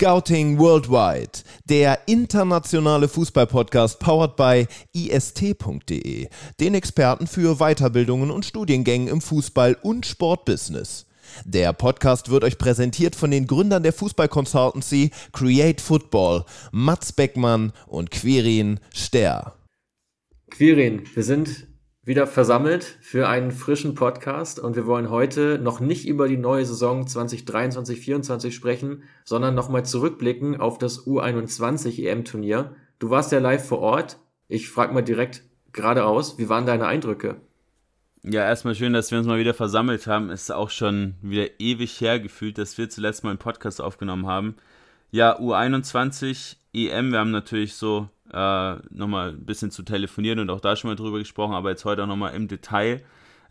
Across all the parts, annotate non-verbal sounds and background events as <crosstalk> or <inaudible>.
Scouting Worldwide, der internationale Fußballpodcast powered by ist.de, den Experten für Weiterbildungen und Studiengängen im Fußball- und Sportbusiness. Der Podcast wird euch präsentiert von den Gründern der Fußball-Consultancy Create Football, Mats Beckmann und Quirin Ster. Quirin, wir sind wieder versammelt für einen frischen Podcast und wir wollen heute noch nicht über die neue Saison 2023-24 sprechen, sondern nochmal zurückblicken auf das U21 EM-Turnier. Du warst ja live vor Ort. Ich frage mal direkt geradeaus, wie waren deine Eindrücke? Ja, erstmal schön, dass wir uns mal wieder versammelt haben. Ist auch schon wieder ewig her gefühlt, dass wir zuletzt mal einen Podcast aufgenommen haben. Ja, U21 EM, wir haben natürlich so äh, nochmal ein bisschen zu telefonieren und auch da schon mal drüber gesprochen, aber jetzt heute auch nochmal im Detail.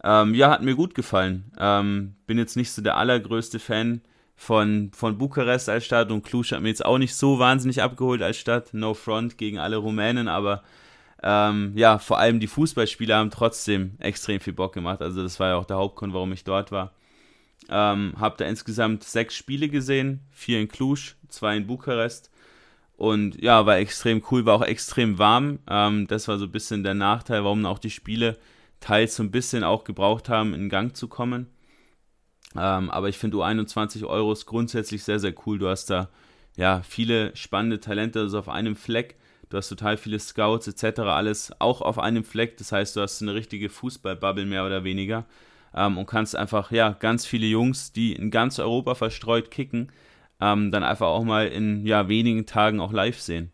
Ähm, ja, hat mir gut gefallen. Ähm, bin jetzt nicht so der allergrößte Fan von, von Bukarest als Stadt und Cluj hat mir jetzt auch nicht so wahnsinnig abgeholt als Stadt. No front gegen alle Rumänen, aber ähm, ja, vor allem die Fußballspieler haben trotzdem extrem viel Bock gemacht. Also das war ja auch der Hauptgrund, warum ich dort war. Ähm, hab da insgesamt sechs Spiele gesehen, vier in Cluj, zwei in Bukarest. Und ja, war extrem cool, war auch extrem warm. Ähm, das war so ein bisschen der Nachteil, warum auch die Spiele teils so ein bisschen auch gebraucht haben, in Gang zu kommen. Ähm, aber ich finde U21 Euro ist grundsätzlich sehr, sehr cool. Du hast da ja viele spannende Talente also auf einem Fleck. Du hast total viele Scouts etc. Alles auch auf einem Fleck. Das heißt, du hast eine richtige Fußballbubble mehr oder weniger. Ähm, und kannst einfach ja ganz viele Jungs, die in ganz Europa verstreut kicken, ähm, dann einfach auch mal in ja, wenigen Tagen auch live sehen.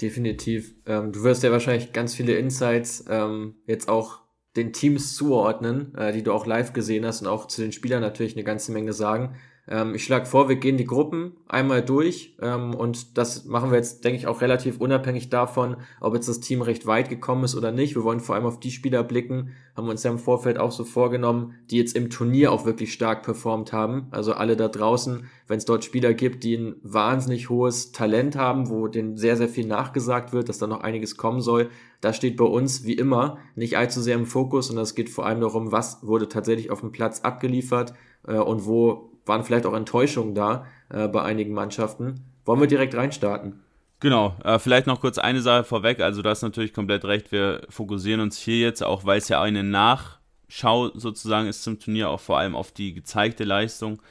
Definitiv. Ähm, du wirst ja wahrscheinlich ganz viele Insights ähm, jetzt auch den Teams zuordnen, äh, die du auch live gesehen hast und auch zu den Spielern natürlich eine ganze Menge sagen. Ähm, ich schlage vor, wir gehen die Gruppen einmal durch ähm, und das machen wir jetzt, denke ich, auch relativ unabhängig davon, ob jetzt das Team recht weit gekommen ist oder nicht. Wir wollen vor allem auf die Spieler blicken, haben wir uns ja im Vorfeld auch so vorgenommen, die jetzt im Turnier auch wirklich stark performt haben. Also alle da draußen, wenn es dort Spieler gibt, die ein wahnsinnig hohes Talent haben, wo denen sehr, sehr viel nachgesagt wird, dass da noch einiges kommen soll, das steht bei uns wie immer nicht allzu sehr im Fokus und es geht vor allem darum, was wurde tatsächlich auf dem Platz abgeliefert äh, und wo waren vielleicht auch Enttäuschungen da äh, bei einigen Mannschaften. Wollen wir direkt reinstarten? Genau, äh, vielleicht noch kurz eine Sache vorweg. Also, du hast natürlich komplett recht. Wir fokussieren uns hier jetzt, auch weil es ja eine Nachschau sozusagen ist zum Turnier, auch vor allem auf die gezeigte Leistung.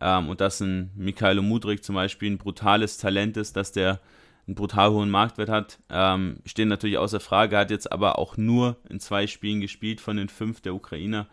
Ähm, und dass ein Mikhailo Mudrik zum Beispiel ein brutales Talent ist, dass der einen brutal hohen Marktwert hat, ähm, stehen natürlich außer Frage. Hat jetzt aber auch nur in zwei Spielen gespielt von den fünf der Ukrainer.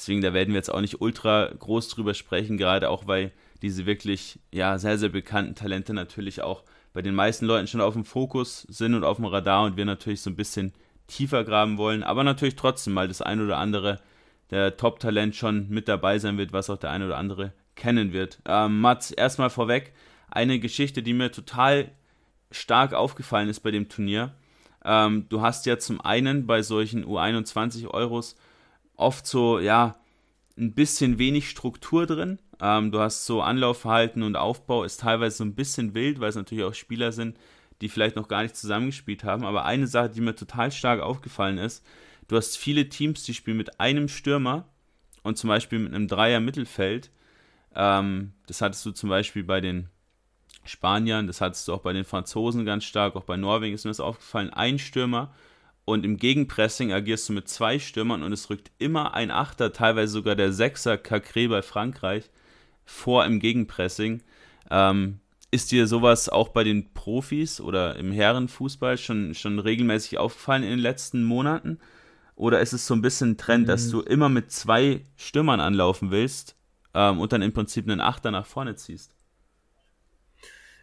Deswegen, da werden wir jetzt auch nicht ultra groß drüber sprechen, gerade auch weil diese wirklich ja, sehr, sehr bekannten Talente natürlich auch bei den meisten Leuten schon auf dem Fokus sind und auf dem Radar und wir natürlich so ein bisschen tiefer graben wollen, aber natürlich trotzdem mal das ein oder andere der Top-Talent schon mit dabei sein wird, was auch der ein oder andere kennen wird. Ähm, Mats, erstmal vorweg, eine Geschichte, die mir total stark aufgefallen ist bei dem Turnier. Ähm, du hast ja zum einen bei solchen U21 Euros oft so, ja, ein bisschen wenig Struktur drin. Ähm, du hast so Anlaufverhalten und Aufbau ist teilweise so ein bisschen wild, weil es natürlich auch Spieler sind, die vielleicht noch gar nicht zusammengespielt haben. Aber eine Sache, die mir total stark aufgefallen ist, du hast viele Teams, die spielen mit einem Stürmer und zum Beispiel mit einem Dreier Mittelfeld. Ähm, das hattest du zum Beispiel bei den Spaniern, das hattest du auch bei den Franzosen ganz stark, auch bei Norwegen ist mir das aufgefallen. Ein Stürmer und im Gegenpressing agierst du mit zwei Stürmern und es rückt immer ein Achter, teilweise sogar der Sechser Cacré bei Frankreich vor im Gegenpressing. Ähm, ist dir sowas auch bei den Profis oder im Herrenfußball schon, schon regelmäßig aufgefallen in den letzten Monaten? Oder ist es so ein bisschen ein Trend, mhm. dass du immer mit zwei Stürmern anlaufen willst ähm, und dann im Prinzip einen Achter nach vorne ziehst?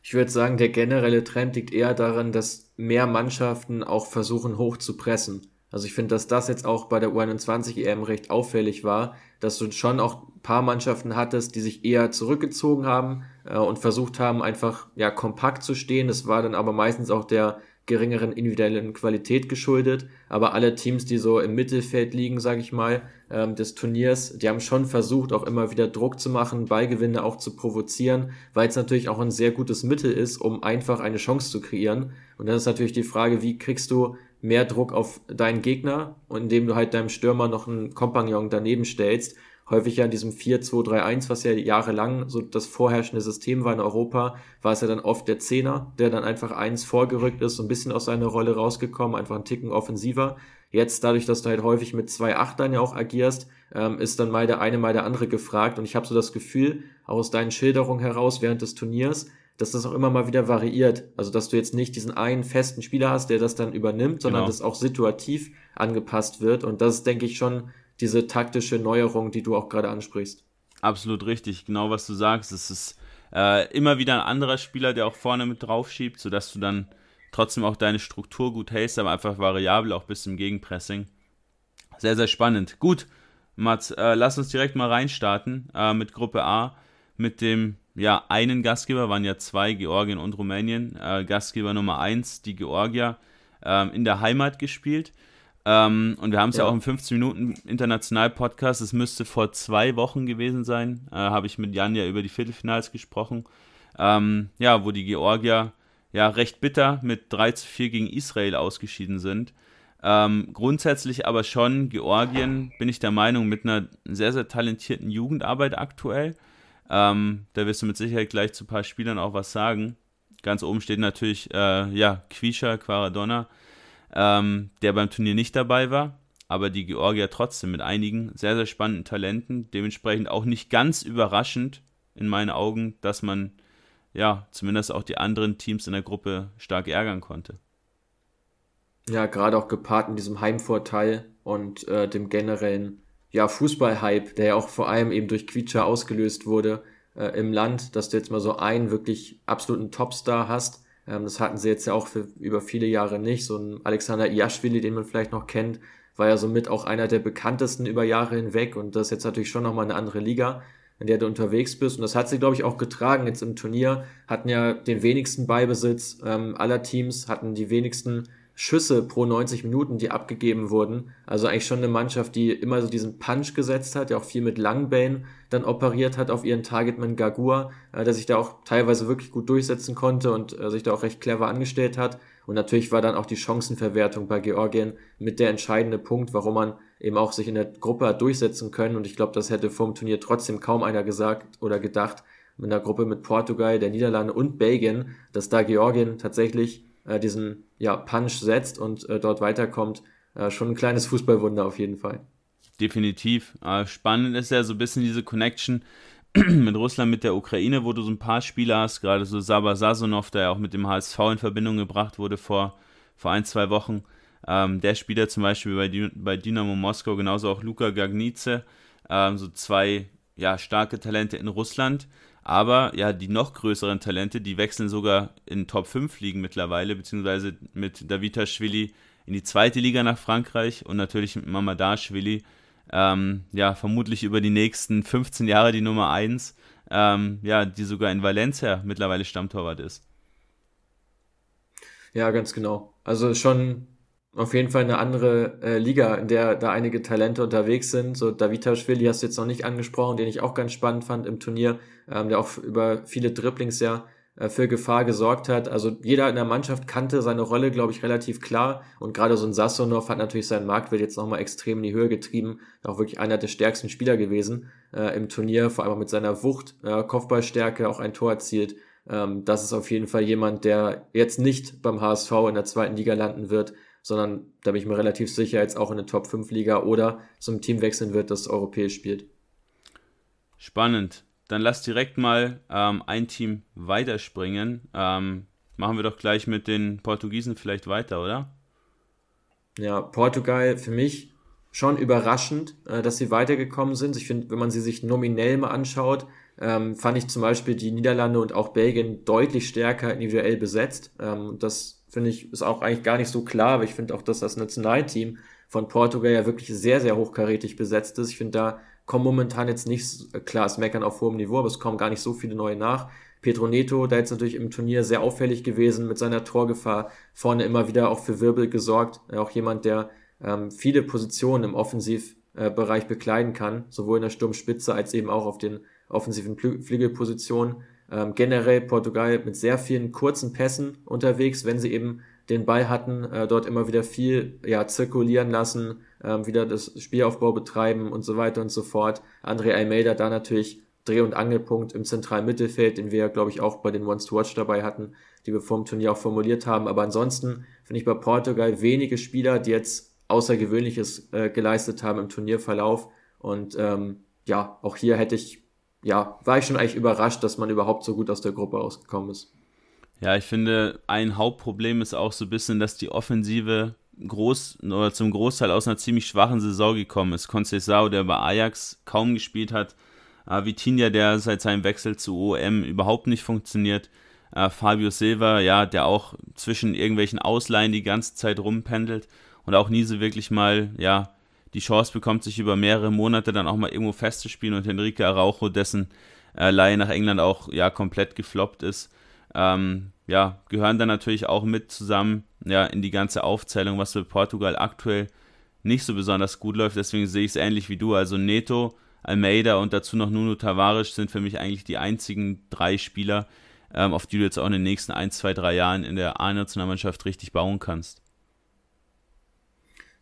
Ich würde sagen, der generelle Trend liegt eher daran, dass mehr Mannschaften auch versuchen, hoch zu pressen. Also ich finde, dass das jetzt auch bei der U21 EM recht auffällig war, dass du schon auch ein paar Mannschaften hattest, die sich eher zurückgezogen haben äh, und versucht haben, einfach ja kompakt zu stehen. Das war dann aber meistens auch der geringeren individuellen Qualität geschuldet. Aber alle Teams, die so im Mittelfeld liegen, sage ich mal, ähm, des Turniers, die haben schon versucht, auch immer wieder Druck zu machen, Ballgewinne auch zu provozieren, weil es natürlich auch ein sehr gutes Mittel ist, um einfach eine Chance zu kreieren. Und dann ist natürlich die Frage, wie kriegst du mehr Druck auf deinen Gegner, indem du halt deinem Stürmer noch einen Kompagnon daneben stellst. Häufig ja in diesem 4-2-3-1, was ja jahrelang so das vorherrschende System war in Europa, war es ja dann oft der Zehner, der dann einfach eins vorgerückt ist, so ein bisschen aus seiner Rolle rausgekommen, einfach ein Ticken offensiver. Jetzt, dadurch, dass du halt häufig mit zwei Achtern ja auch agierst, ähm, ist dann mal der eine, mal der andere gefragt. Und ich habe so das Gefühl, auch aus deinen Schilderungen heraus während des Turniers, dass das auch immer mal wieder variiert. Also, dass du jetzt nicht diesen einen festen Spieler hast, der das dann übernimmt, sondern genau. dass auch situativ angepasst wird. Und das ist, denke ich, schon diese taktische Neuerung, die du auch gerade ansprichst. Absolut richtig, genau was du sagst. Es ist äh, immer wieder ein anderer Spieler, der auch vorne mit drauf schiebt, sodass du dann trotzdem auch deine Struktur gut hältst, aber einfach variabel auch bis zum Gegenpressing. Sehr, sehr spannend. Gut, Mats, äh, lass uns direkt mal reinstarten äh, mit Gruppe A, mit dem ja, einen Gastgeber, waren ja zwei, Georgien und Rumänien. Äh, Gastgeber Nummer eins, die Georgier, ähm, in der Heimat gespielt. Ähm, und wir haben es ja. ja. auch im 15 Minuten International-Podcast, es müsste vor zwei Wochen gewesen sein, äh, habe ich mit Jan ja über die Viertelfinals gesprochen. Ähm, ja, wo die Georgier ja recht bitter mit 3 zu 4 gegen Israel ausgeschieden sind. Ähm, grundsätzlich aber schon Georgien, bin ich der Meinung, mit einer sehr, sehr talentierten Jugendarbeit aktuell. Ähm, da wirst du mit Sicherheit gleich zu ein paar Spielern auch was sagen. Ganz oben steht natürlich, äh, ja, Quisha, Quaradonna ähm, der beim Turnier nicht dabei war, aber die Georgier trotzdem mit einigen sehr, sehr spannenden Talenten, dementsprechend auch nicht ganz überraschend in meinen Augen, dass man ja zumindest auch die anderen Teams in der Gruppe stark ärgern konnte. Ja, gerade auch gepaart mit diesem Heimvorteil und äh, dem generellen ja, Fußballhype, der ja auch vor allem eben durch Quietscher ausgelöst wurde äh, im Land, dass du jetzt mal so einen wirklich absoluten Topstar hast, ähm, das hatten sie jetzt ja auch für über viele Jahre nicht. So ein Alexander Iaschwili, den man vielleicht noch kennt, war ja somit auch einer der bekanntesten über Jahre hinweg. Und das ist jetzt natürlich schon nochmal eine andere Liga, in der du unterwegs bist. Und das hat sie, glaube ich, auch getragen jetzt im Turnier, hatten ja den wenigsten Beibesitz ähm, aller Teams, hatten die wenigsten Schüsse pro 90 Minuten, die abgegeben wurden. Also eigentlich schon eine Mannschaft, die immer so diesen Punch gesetzt hat, der auch viel mit Langbällen dann operiert hat auf ihren Targetman Gagua, äh, der sich da auch teilweise wirklich gut durchsetzen konnte und äh, sich da auch recht clever angestellt hat. Und natürlich war dann auch die Chancenverwertung bei Georgien mit der entscheidende Punkt, warum man eben auch sich in der Gruppe hat durchsetzen können. Und ich glaube, das hätte vor dem Turnier trotzdem kaum einer gesagt oder gedacht, mit einer Gruppe mit Portugal, der Niederlande und Belgien, dass da Georgien tatsächlich äh, diesen ja, Punch setzt und äh, dort weiterkommt. Äh, schon ein kleines Fußballwunder auf jeden Fall. Definitiv. Äh, spannend ist ja so ein bisschen diese Connection <clears throat> mit Russland, mit der Ukraine, wo du so ein paar Spieler hast, gerade so Saba Sasonov, der ja auch mit dem HSV in Verbindung gebracht wurde vor, vor ein, zwei Wochen. Ähm, der Spieler zum Beispiel bei, bei Dynamo Moskau, genauso auch Luka Gagnice, ähm, so zwei ja, starke Talente in Russland. Aber ja, die noch größeren Talente, die wechseln sogar in Top 5 Ligen mittlerweile, beziehungsweise mit Davitashvili in die zweite Liga nach Frankreich und natürlich mit Mamadashvili, ähm, ja, vermutlich über die nächsten 15 Jahre die Nummer 1, ähm, ja, die sogar in Valencia mittlerweile Stammtorwart ist. Ja, ganz genau. Also schon auf jeden Fall eine andere äh, Liga, in der da einige Talente unterwegs sind. So Davitashvili hast du jetzt noch nicht angesprochen, den ich auch ganz spannend fand im Turnier, ähm, der auch über viele Dribblings ja äh, für Gefahr gesorgt hat. Also jeder in der Mannschaft kannte seine Rolle, glaube ich, relativ klar. Und gerade so ein Sassonov hat natürlich seinen Marktwert jetzt nochmal extrem in die Höhe getrieben. Auch wirklich einer der stärksten Spieler gewesen äh, im Turnier, vor allem mit seiner Wucht, äh, Kopfballstärke auch ein Tor erzielt. Ähm, das ist auf jeden Fall jemand, der jetzt nicht beim HSV in der zweiten Liga landen wird, sondern da bin ich mir relativ sicher, jetzt auch in der Top 5 Liga oder zum Team wechseln wird, das europäisch spielt. Spannend. Dann lass direkt mal ähm, ein Team weiterspringen. Ähm, machen wir doch gleich mit den Portugiesen vielleicht weiter, oder? Ja, Portugal für mich schon überraschend, äh, dass sie weitergekommen sind. Ich finde, wenn man sie sich nominell mal anschaut, ähm, fand ich zum Beispiel die Niederlande und auch Belgien deutlich stärker individuell besetzt. Ähm, das finde ich, ist auch eigentlich gar nicht so klar, aber ich finde auch, dass das Nationalteam von Portugal ja wirklich sehr, sehr hochkarätig besetzt ist. Ich finde, da kommen momentan jetzt nicht, klar, es meckern auf hohem Niveau, aber es kommen gar nicht so viele neue nach. Pedro Neto, da jetzt natürlich im Turnier sehr auffällig gewesen mit seiner Torgefahr, vorne immer wieder auch für Wirbel gesorgt. Auch jemand, der ähm, viele Positionen im Offensivbereich äh, bekleiden kann, sowohl in der Sturmspitze als eben auch auf den offensiven Flügelpositionen. Ähm, generell Portugal mit sehr vielen kurzen Pässen unterwegs, wenn sie eben den Ball hatten, äh, dort immer wieder viel ja, zirkulieren lassen, ähm, wieder das Spielaufbau betreiben und so weiter und so fort. André Almeida da natürlich Dreh- und Angelpunkt im zentralen Mittelfeld, den wir, glaube ich, auch bei den Ones to Watch dabei hatten, die wir vor dem Turnier auch formuliert haben. Aber ansonsten finde ich bei Portugal wenige Spieler, die jetzt Außergewöhnliches äh, geleistet haben im Turnierverlauf. Und ähm, ja, auch hier hätte ich, ja, war ich schon eigentlich überrascht, dass man überhaupt so gut aus der Gruppe ausgekommen ist. Ja, ich finde, ein Hauptproblem ist auch so ein bisschen, dass die Offensive groß oder zum Großteil aus einer ziemlich schwachen Saison gekommen ist. Conceição, der bei Ajax kaum gespielt hat, äh, Vitinha, der seit seinem Wechsel zu OM überhaupt nicht funktioniert, äh, Fabio Silva, ja, der auch zwischen irgendwelchen Ausleihen die ganze Zeit rumpendelt und auch nie so wirklich mal, ja, die Chance bekommt, sich über mehrere Monate dann auch mal irgendwo festzuspielen und Enrique Araujo, dessen äh, Leihe nach England auch ja komplett gefloppt ist, ähm, ja, gehören dann natürlich auch mit zusammen ja, in die ganze Aufzählung, was für Portugal aktuell nicht so besonders gut läuft. Deswegen sehe ich es ähnlich wie du. Also Neto, Almeida und dazu noch Nuno Tavares sind für mich eigentlich die einzigen drei Spieler, ähm, auf die du jetzt auch in den nächsten ein, zwei, drei Jahren in der A-Nationalmannschaft richtig bauen kannst.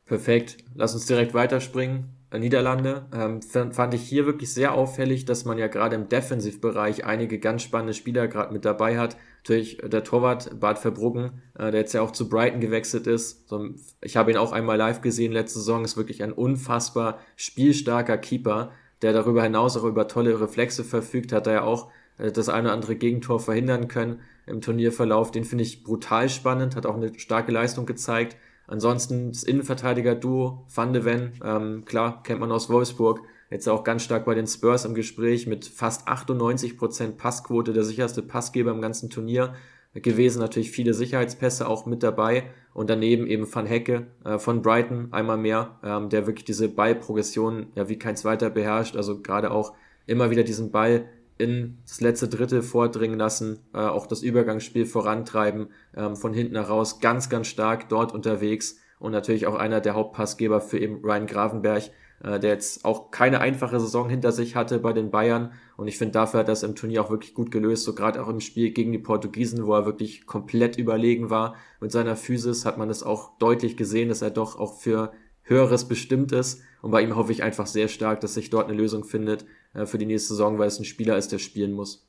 Perfekt. Lass uns direkt weiterspringen. Äh, Niederlande. Ähm, fand ich hier wirklich sehr auffällig, dass man ja gerade im Defensivbereich einige ganz spannende Spieler gerade mit dabei hat. Natürlich äh, der Torwart Bart Verbruggen, äh, der jetzt ja auch zu Brighton gewechselt ist. So, ich habe ihn auch einmal live gesehen letzte Saison, ist wirklich ein unfassbar spielstarker Keeper, der darüber hinaus auch über tolle Reflexe verfügt, hat er ja auch äh, das eine oder andere Gegentor verhindern können im Turnierverlauf. Den finde ich brutal spannend, hat auch eine starke Leistung gezeigt. Ansonsten das Innenverteidiger-Duo Van de Ven, ähm, klar, kennt man aus Wolfsburg, jetzt auch ganz stark bei den Spurs im Gespräch mit fast 98% Passquote, der sicherste Passgeber im ganzen Turnier. Gewesen, natürlich viele Sicherheitspässe auch mit dabei. Und daneben eben Van Hecke äh, von Brighton einmal mehr, ähm, der wirklich diese Ballprogression ja wie kein zweiter beherrscht, also gerade auch immer wieder diesen Ball in das letzte Drittel vordringen lassen, äh, auch das Übergangsspiel vorantreiben, ähm, von hinten heraus ganz, ganz stark dort unterwegs und natürlich auch einer der Hauptpassgeber für eben Ryan Gravenberg, äh, der jetzt auch keine einfache Saison hinter sich hatte bei den Bayern und ich finde dafür hat er im Turnier auch wirklich gut gelöst, so gerade auch im Spiel gegen die Portugiesen, wo er wirklich komplett überlegen war mit seiner Physis, hat man das auch deutlich gesehen, dass er doch auch für Höheres bestimmt ist. Und bei ihm hoffe ich einfach sehr stark, dass sich dort eine Lösung findet äh, für die nächste Saison, weil es ein Spieler ist, der spielen muss.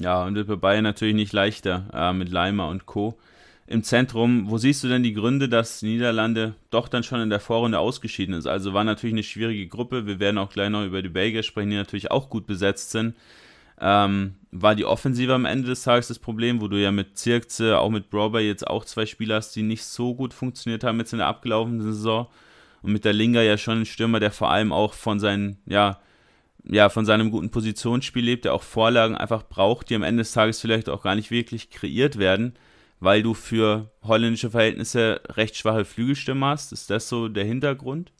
Ja, und wird bei Bayern natürlich nicht leichter äh, mit Leimer und Co. Im Zentrum, wo siehst du denn die Gründe, dass die Niederlande doch dann schon in der Vorrunde ausgeschieden ist? Also war natürlich eine schwierige Gruppe. Wir werden auch gleich noch über die Belgier sprechen, die natürlich auch gut besetzt sind. Ähm, war die Offensive am Ende des Tages das Problem, wo du ja mit Zirkze, auch mit Brober jetzt auch zwei Spieler hast, die nicht so gut funktioniert haben jetzt in der abgelaufenen Saison und mit der Linga ja schon ein Stürmer, der vor allem auch von seinen, ja, ja, von seinem guten Positionsspiel lebt, der auch Vorlagen einfach braucht, die am Ende des Tages vielleicht auch gar nicht wirklich kreiert werden, weil du für holländische Verhältnisse recht schwache Flügelstürme hast. Ist das so der Hintergrund?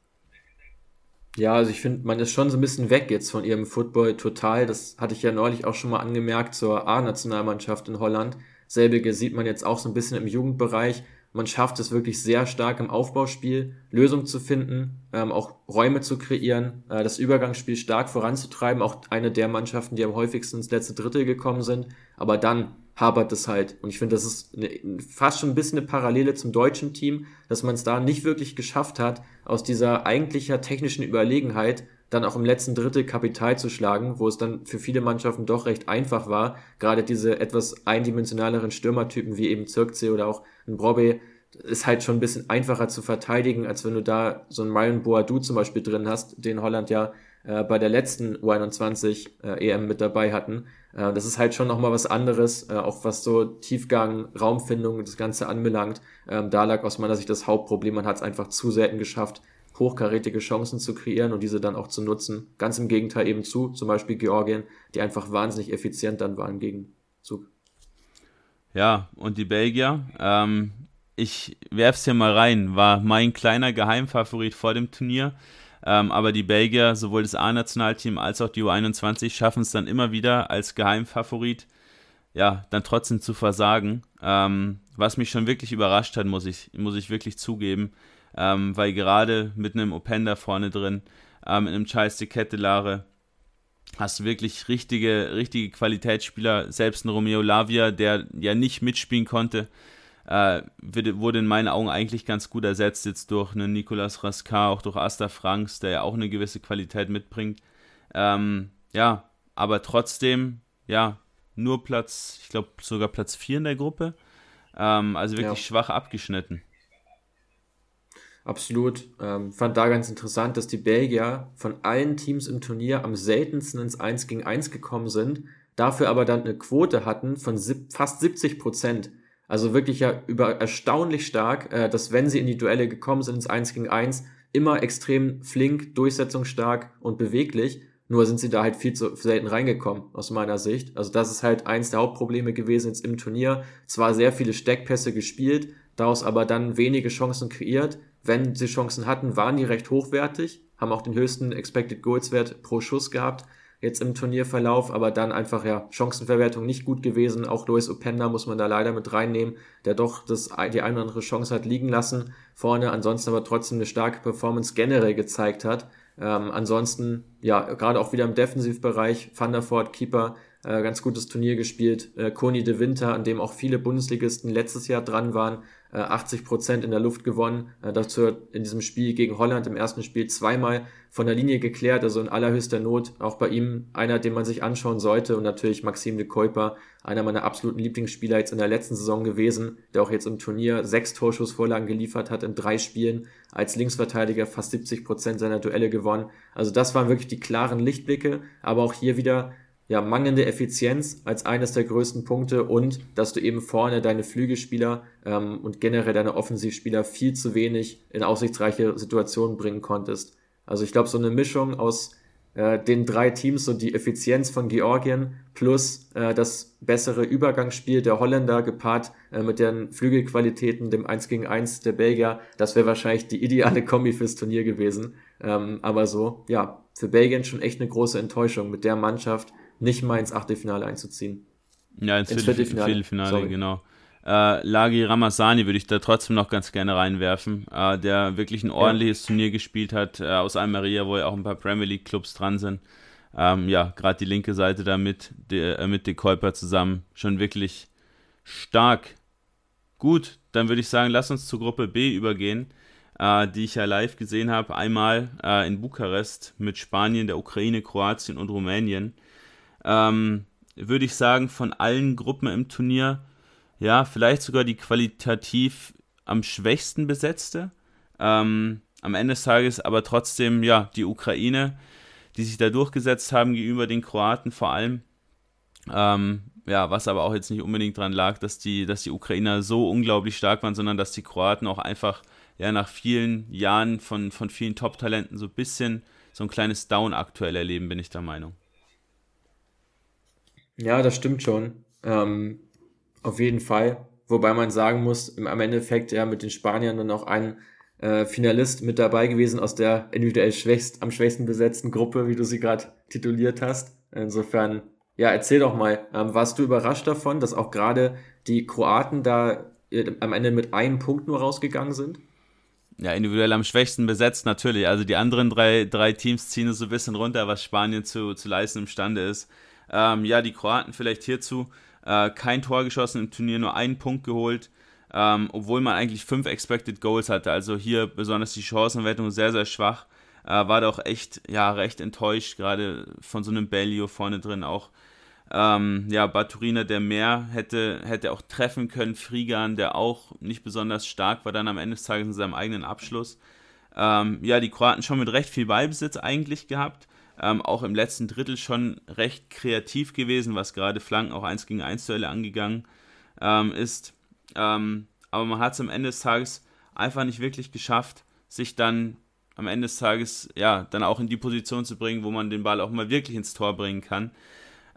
Ja, also ich finde, man ist schon so ein bisschen weg jetzt von ihrem Football total. Das hatte ich ja neulich auch schon mal angemerkt zur A-Nationalmannschaft in Holland. Selbige sieht man jetzt auch so ein bisschen im Jugendbereich. Man schafft es wirklich sehr stark im Aufbauspiel, Lösungen zu finden, ähm, auch Räume zu kreieren, äh, das Übergangsspiel stark voranzutreiben. Auch eine der Mannschaften, die am häufigsten ins letzte Drittel gekommen sind. Aber dann hapert es halt. Und ich finde, das ist eine, fast schon ein bisschen eine Parallele zum deutschen Team, dass man es da nicht wirklich geschafft hat, aus dieser eigentlicher technischen Überlegenheit dann auch im letzten Drittel Kapital zu schlagen, wo es dann für viele Mannschaften doch recht einfach war. Gerade diese etwas eindimensionaleren Stürmertypen wie eben Zirkzee oder auch ein Brobbe ist halt schon ein bisschen einfacher zu verteidigen, als wenn du da so einen Ryan Boadu zum Beispiel drin hast, den Holland ja äh, bei der letzten U21 äh, EM mit dabei hatten. Äh, das ist halt schon nochmal was anderes, äh, auch was so Tiefgang, Raumfindung, das Ganze anbelangt. Ähm, da lag aus meiner Sicht das Hauptproblem. Man hat es einfach zu selten geschafft, hochkarätige Chancen zu kreieren und diese dann auch zu nutzen. Ganz im Gegenteil eben zu, zum Beispiel Georgien, die einfach wahnsinnig effizient dann waren gegen Zug. Ja, und die Belgier, ähm, ich werf's hier mal rein, war mein kleiner Geheimfavorit vor dem Turnier. Ähm, aber die Belgier, sowohl das A-Nationalteam als auch die U21, schaffen es dann immer wieder als Geheimfavorit, ja, dann trotzdem zu versagen. Ähm, was mich schon wirklich überrascht hat, muss ich, muss ich wirklich zugeben ähm, weil gerade mit einem Openda vorne drin, ähm, mit einem Charles de Kettelare, hast du wirklich richtige, richtige Qualitätsspieler, selbst ein Romeo Lavia, der ja nicht mitspielen konnte, äh, wurde in meinen Augen eigentlich ganz gut ersetzt jetzt durch einen Nicolas Rascar, auch durch Asta Franks, der ja auch eine gewisse Qualität mitbringt. Ähm, ja, aber trotzdem, ja, nur Platz, ich glaube sogar Platz 4 in der Gruppe. Ähm, also wirklich ja. schwach abgeschnitten. Absolut. Ähm, fand da ganz interessant, dass die Belgier von allen Teams im Turnier am seltensten ins 1 gegen 1 gekommen sind, dafür aber dann eine Quote hatten von fast 70 Prozent. Also wirklich ja über erstaunlich stark, äh, dass wenn sie in die Duelle gekommen sind ins 1 gegen 1, immer extrem flink, durchsetzungsstark und beweglich. Nur sind sie da halt viel zu selten reingekommen, aus meiner Sicht. Also das ist halt eins der Hauptprobleme gewesen jetzt im Turnier. Zwar sehr viele Steckpässe gespielt, daraus aber dann wenige Chancen kreiert. Wenn sie Chancen hatten, waren die recht hochwertig, haben auch den höchsten Expected Goals Wert pro Schuss gehabt jetzt im Turnierverlauf, aber dann einfach ja Chancenverwertung nicht gut gewesen. Auch Lois Openda muss man da leider mit reinnehmen, der doch das, die eine oder andere Chance hat liegen lassen vorne, ansonsten aber trotzdem eine starke Performance generell gezeigt hat. Ähm, ansonsten, ja, gerade auch wieder im Defensivbereich, Van der Voort, Keeper, äh, ganz gutes Turnier gespielt. Äh, Koni de Winter, an dem auch viele Bundesligisten letztes Jahr dran waren, 80 äh, Prozent in der Luft gewonnen. Äh, dazu in diesem Spiel gegen Holland im ersten Spiel zweimal von der Linie geklärt, also in allerhöchster Not. Auch bei ihm einer, den man sich anschauen sollte und natürlich Maxim de Kuiper, einer meiner absoluten Lieblingsspieler jetzt in der letzten Saison gewesen, der auch jetzt im Turnier sechs Torschussvorlagen geliefert hat in drei Spielen, als Linksverteidiger fast 70 Prozent seiner Duelle gewonnen. Also das waren wirklich die klaren Lichtblicke, aber auch hier wieder ja, mangelnde Effizienz als eines der größten Punkte und dass du eben vorne deine Flügelspieler ähm, und generell deine Offensivspieler viel zu wenig in aussichtsreiche Situationen bringen konntest. Also ich glaube, so eine Mischung aus äh, den drei Teams und die Effizienz von Georgien plus äh, das bessere Übergangsspiel der Holländer gepaart äh, mit den Flügelqualitäten, dem 1 gegen 1 der Belgier, das wäre wahrscheinlich die ideale <laughs> Kombi fürs Turnier gewesen. Ähm, aber so, ja, für Belgien schon echt eine große Enttäuschung mit der Mannschaft nicht mal ins Achtelfinale einzuziehen. Ja, ins, ins Viertelfinale, Viertelfinale genau. Äh, Lagi Ramassani würde ich da trotzdem noch ganz gerne reinwerfen, äh, der wirklich ein ordentliches ja. Turnier gespielt hat äh, aus Almeria, wo ja auch ein paar Premier League Clubs dran sind. Ähm, ja, gerade die linke Seite da mit, de, äh, mit De Kuiper zusammen schon wirklich stark. Gut, dann würde ich sagen, lass uns zur Gruppe B übergehen, äh, die ich ja live gesehen habe. Einmal äh, in Bukarest mit Spanien, der Ukraine, Kroatien und Rumänien ähm, würde ich sagen, von allen Gruppen im Turnier, ja, vielleicht sogar die qualitativ am schwächsten besetzte. Ähm, am Ende des Tages aber trotzdem, ja, die Ukraine, die sich da durchgesetzt haben gegenüber den Kroaten vor allem. Ähm, ja, was aber auch jetzt nicht unbedingt dran lag, dass die, dass die Ukrainer so unglaublich stark waren, sondern dass die Kroaten auch einfach ja nach vielen Jahren von, von vielen Top-Talenten so ein bisschen so ein kleines Down aktuell erleben, bin ich der Meinung. Ja, das stimmt schon. Ähm, auf jeden Fall. Wobei man sagen muss, im, am Endeffekt ja mit den Spaniern dann auch ein äh, Finalist mit dabei gewesen aus der individuell schwächst, am schwächsten besetzten Gruppe, wie du sie gerade tituliert hast. Insofern, ja, erzähl doch mal, ähm, warst du überrascht davon, dass auch gerade die Kroaten da äh, am Ende mit einem Punkt nur rausgegangen sind? Ja, individuell am schwächsten besetzt natürlich. Also die anderen drei, drei Teams ziehen es so ein bisschen runter, was Spanien zu, zu leisten imstande ist. Ähm, ja, die Kroaten vielleicht hierzu. Äh, kein Tor geschossen im Turnier, nur einen Punkt geholt, ähm, obwohl man eigentlich fünf Expected Goals hatte. Also hier besonders die Chancenwertung sehr, sehr schwach. Äh, war doch echt, ja, recht enttäuscht, gerade von so einem Bellio vorne drin auch. Ähm, ja, Baturina, der mehr hätte, hätte auch treffen können. Frigan, der auch nicht besonders stark war, dann am Ende des Tages in seinem eigenen Abschluss. Ähm, ja, die Kroaten schon mit recht viel Beibesitz eigentlich gehabt ähm, auch im letzten Drittel schon recht kreativ gewesen, was gerade Flanken auch 1 gegen 1 Duelle angegangen ähm, ist. Ähm, aber man hat es am Ende des Tages einfach nicht wirklich geschafft, sich dann am Ende des Tages ja dann auch in die Position zu bringen, wo man den Ball auch mal wirklich ins Tor bringen kann.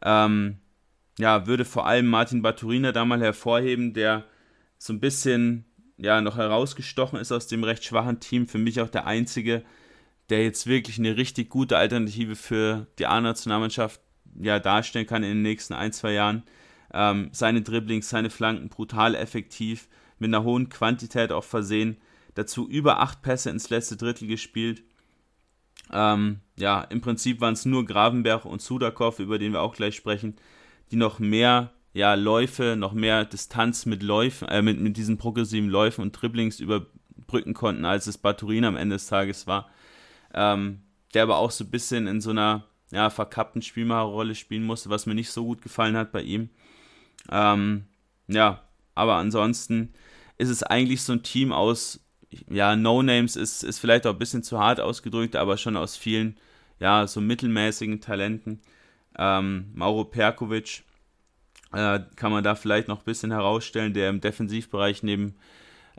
Ähm, ja, würde vor allem Martin Baturina da mal hervorheben, der so ein bisschen ja noch herausgestochen ist aus dem recht schwachen Team. Für mich auch der einzige, der jetzt wirklich eine richtig gute Alternative für die A-Nationalmannschaft ja, darstellen kann in den nächsten ein, zwei Jahren. Ähm, seine Dribblings, seine Flanken brutal effektiv, mit einer hohen Quantität auch versehen. Dazu über acht Pässe ins letzte Drittel gespielt. Ähm, ja, im Prinzip waren es nur Gravenberg und Sudakov, über den wir auch gleich sprechen, die noch mehr ja, Läufe, noch mehr Distanz mit Läufen, äh, mit, mit diesen progressiven Läufen und Dribblings überbrücken konnten, als es Baturin am Ende des Tages war. Ähm, der aber auch so ein bisschen in so einer ja, verkappten Spielmacherrolle spielen musste, was mir nicht so gut gefallen hat bei ihm. Ähm, ja, aber ansonsten ist es eigentlich so ein Team aus, ja, No-Names ist, ist vielleicht auch ein bisschen zu hart ausgedrückt, aber schon aus vielen, ja, so mittelmäßigen Talenten. Ähm, Mauro Perkovic äh, kann man da vielleicht noch ein bisschen herausstellen, der im Defensivbereich neben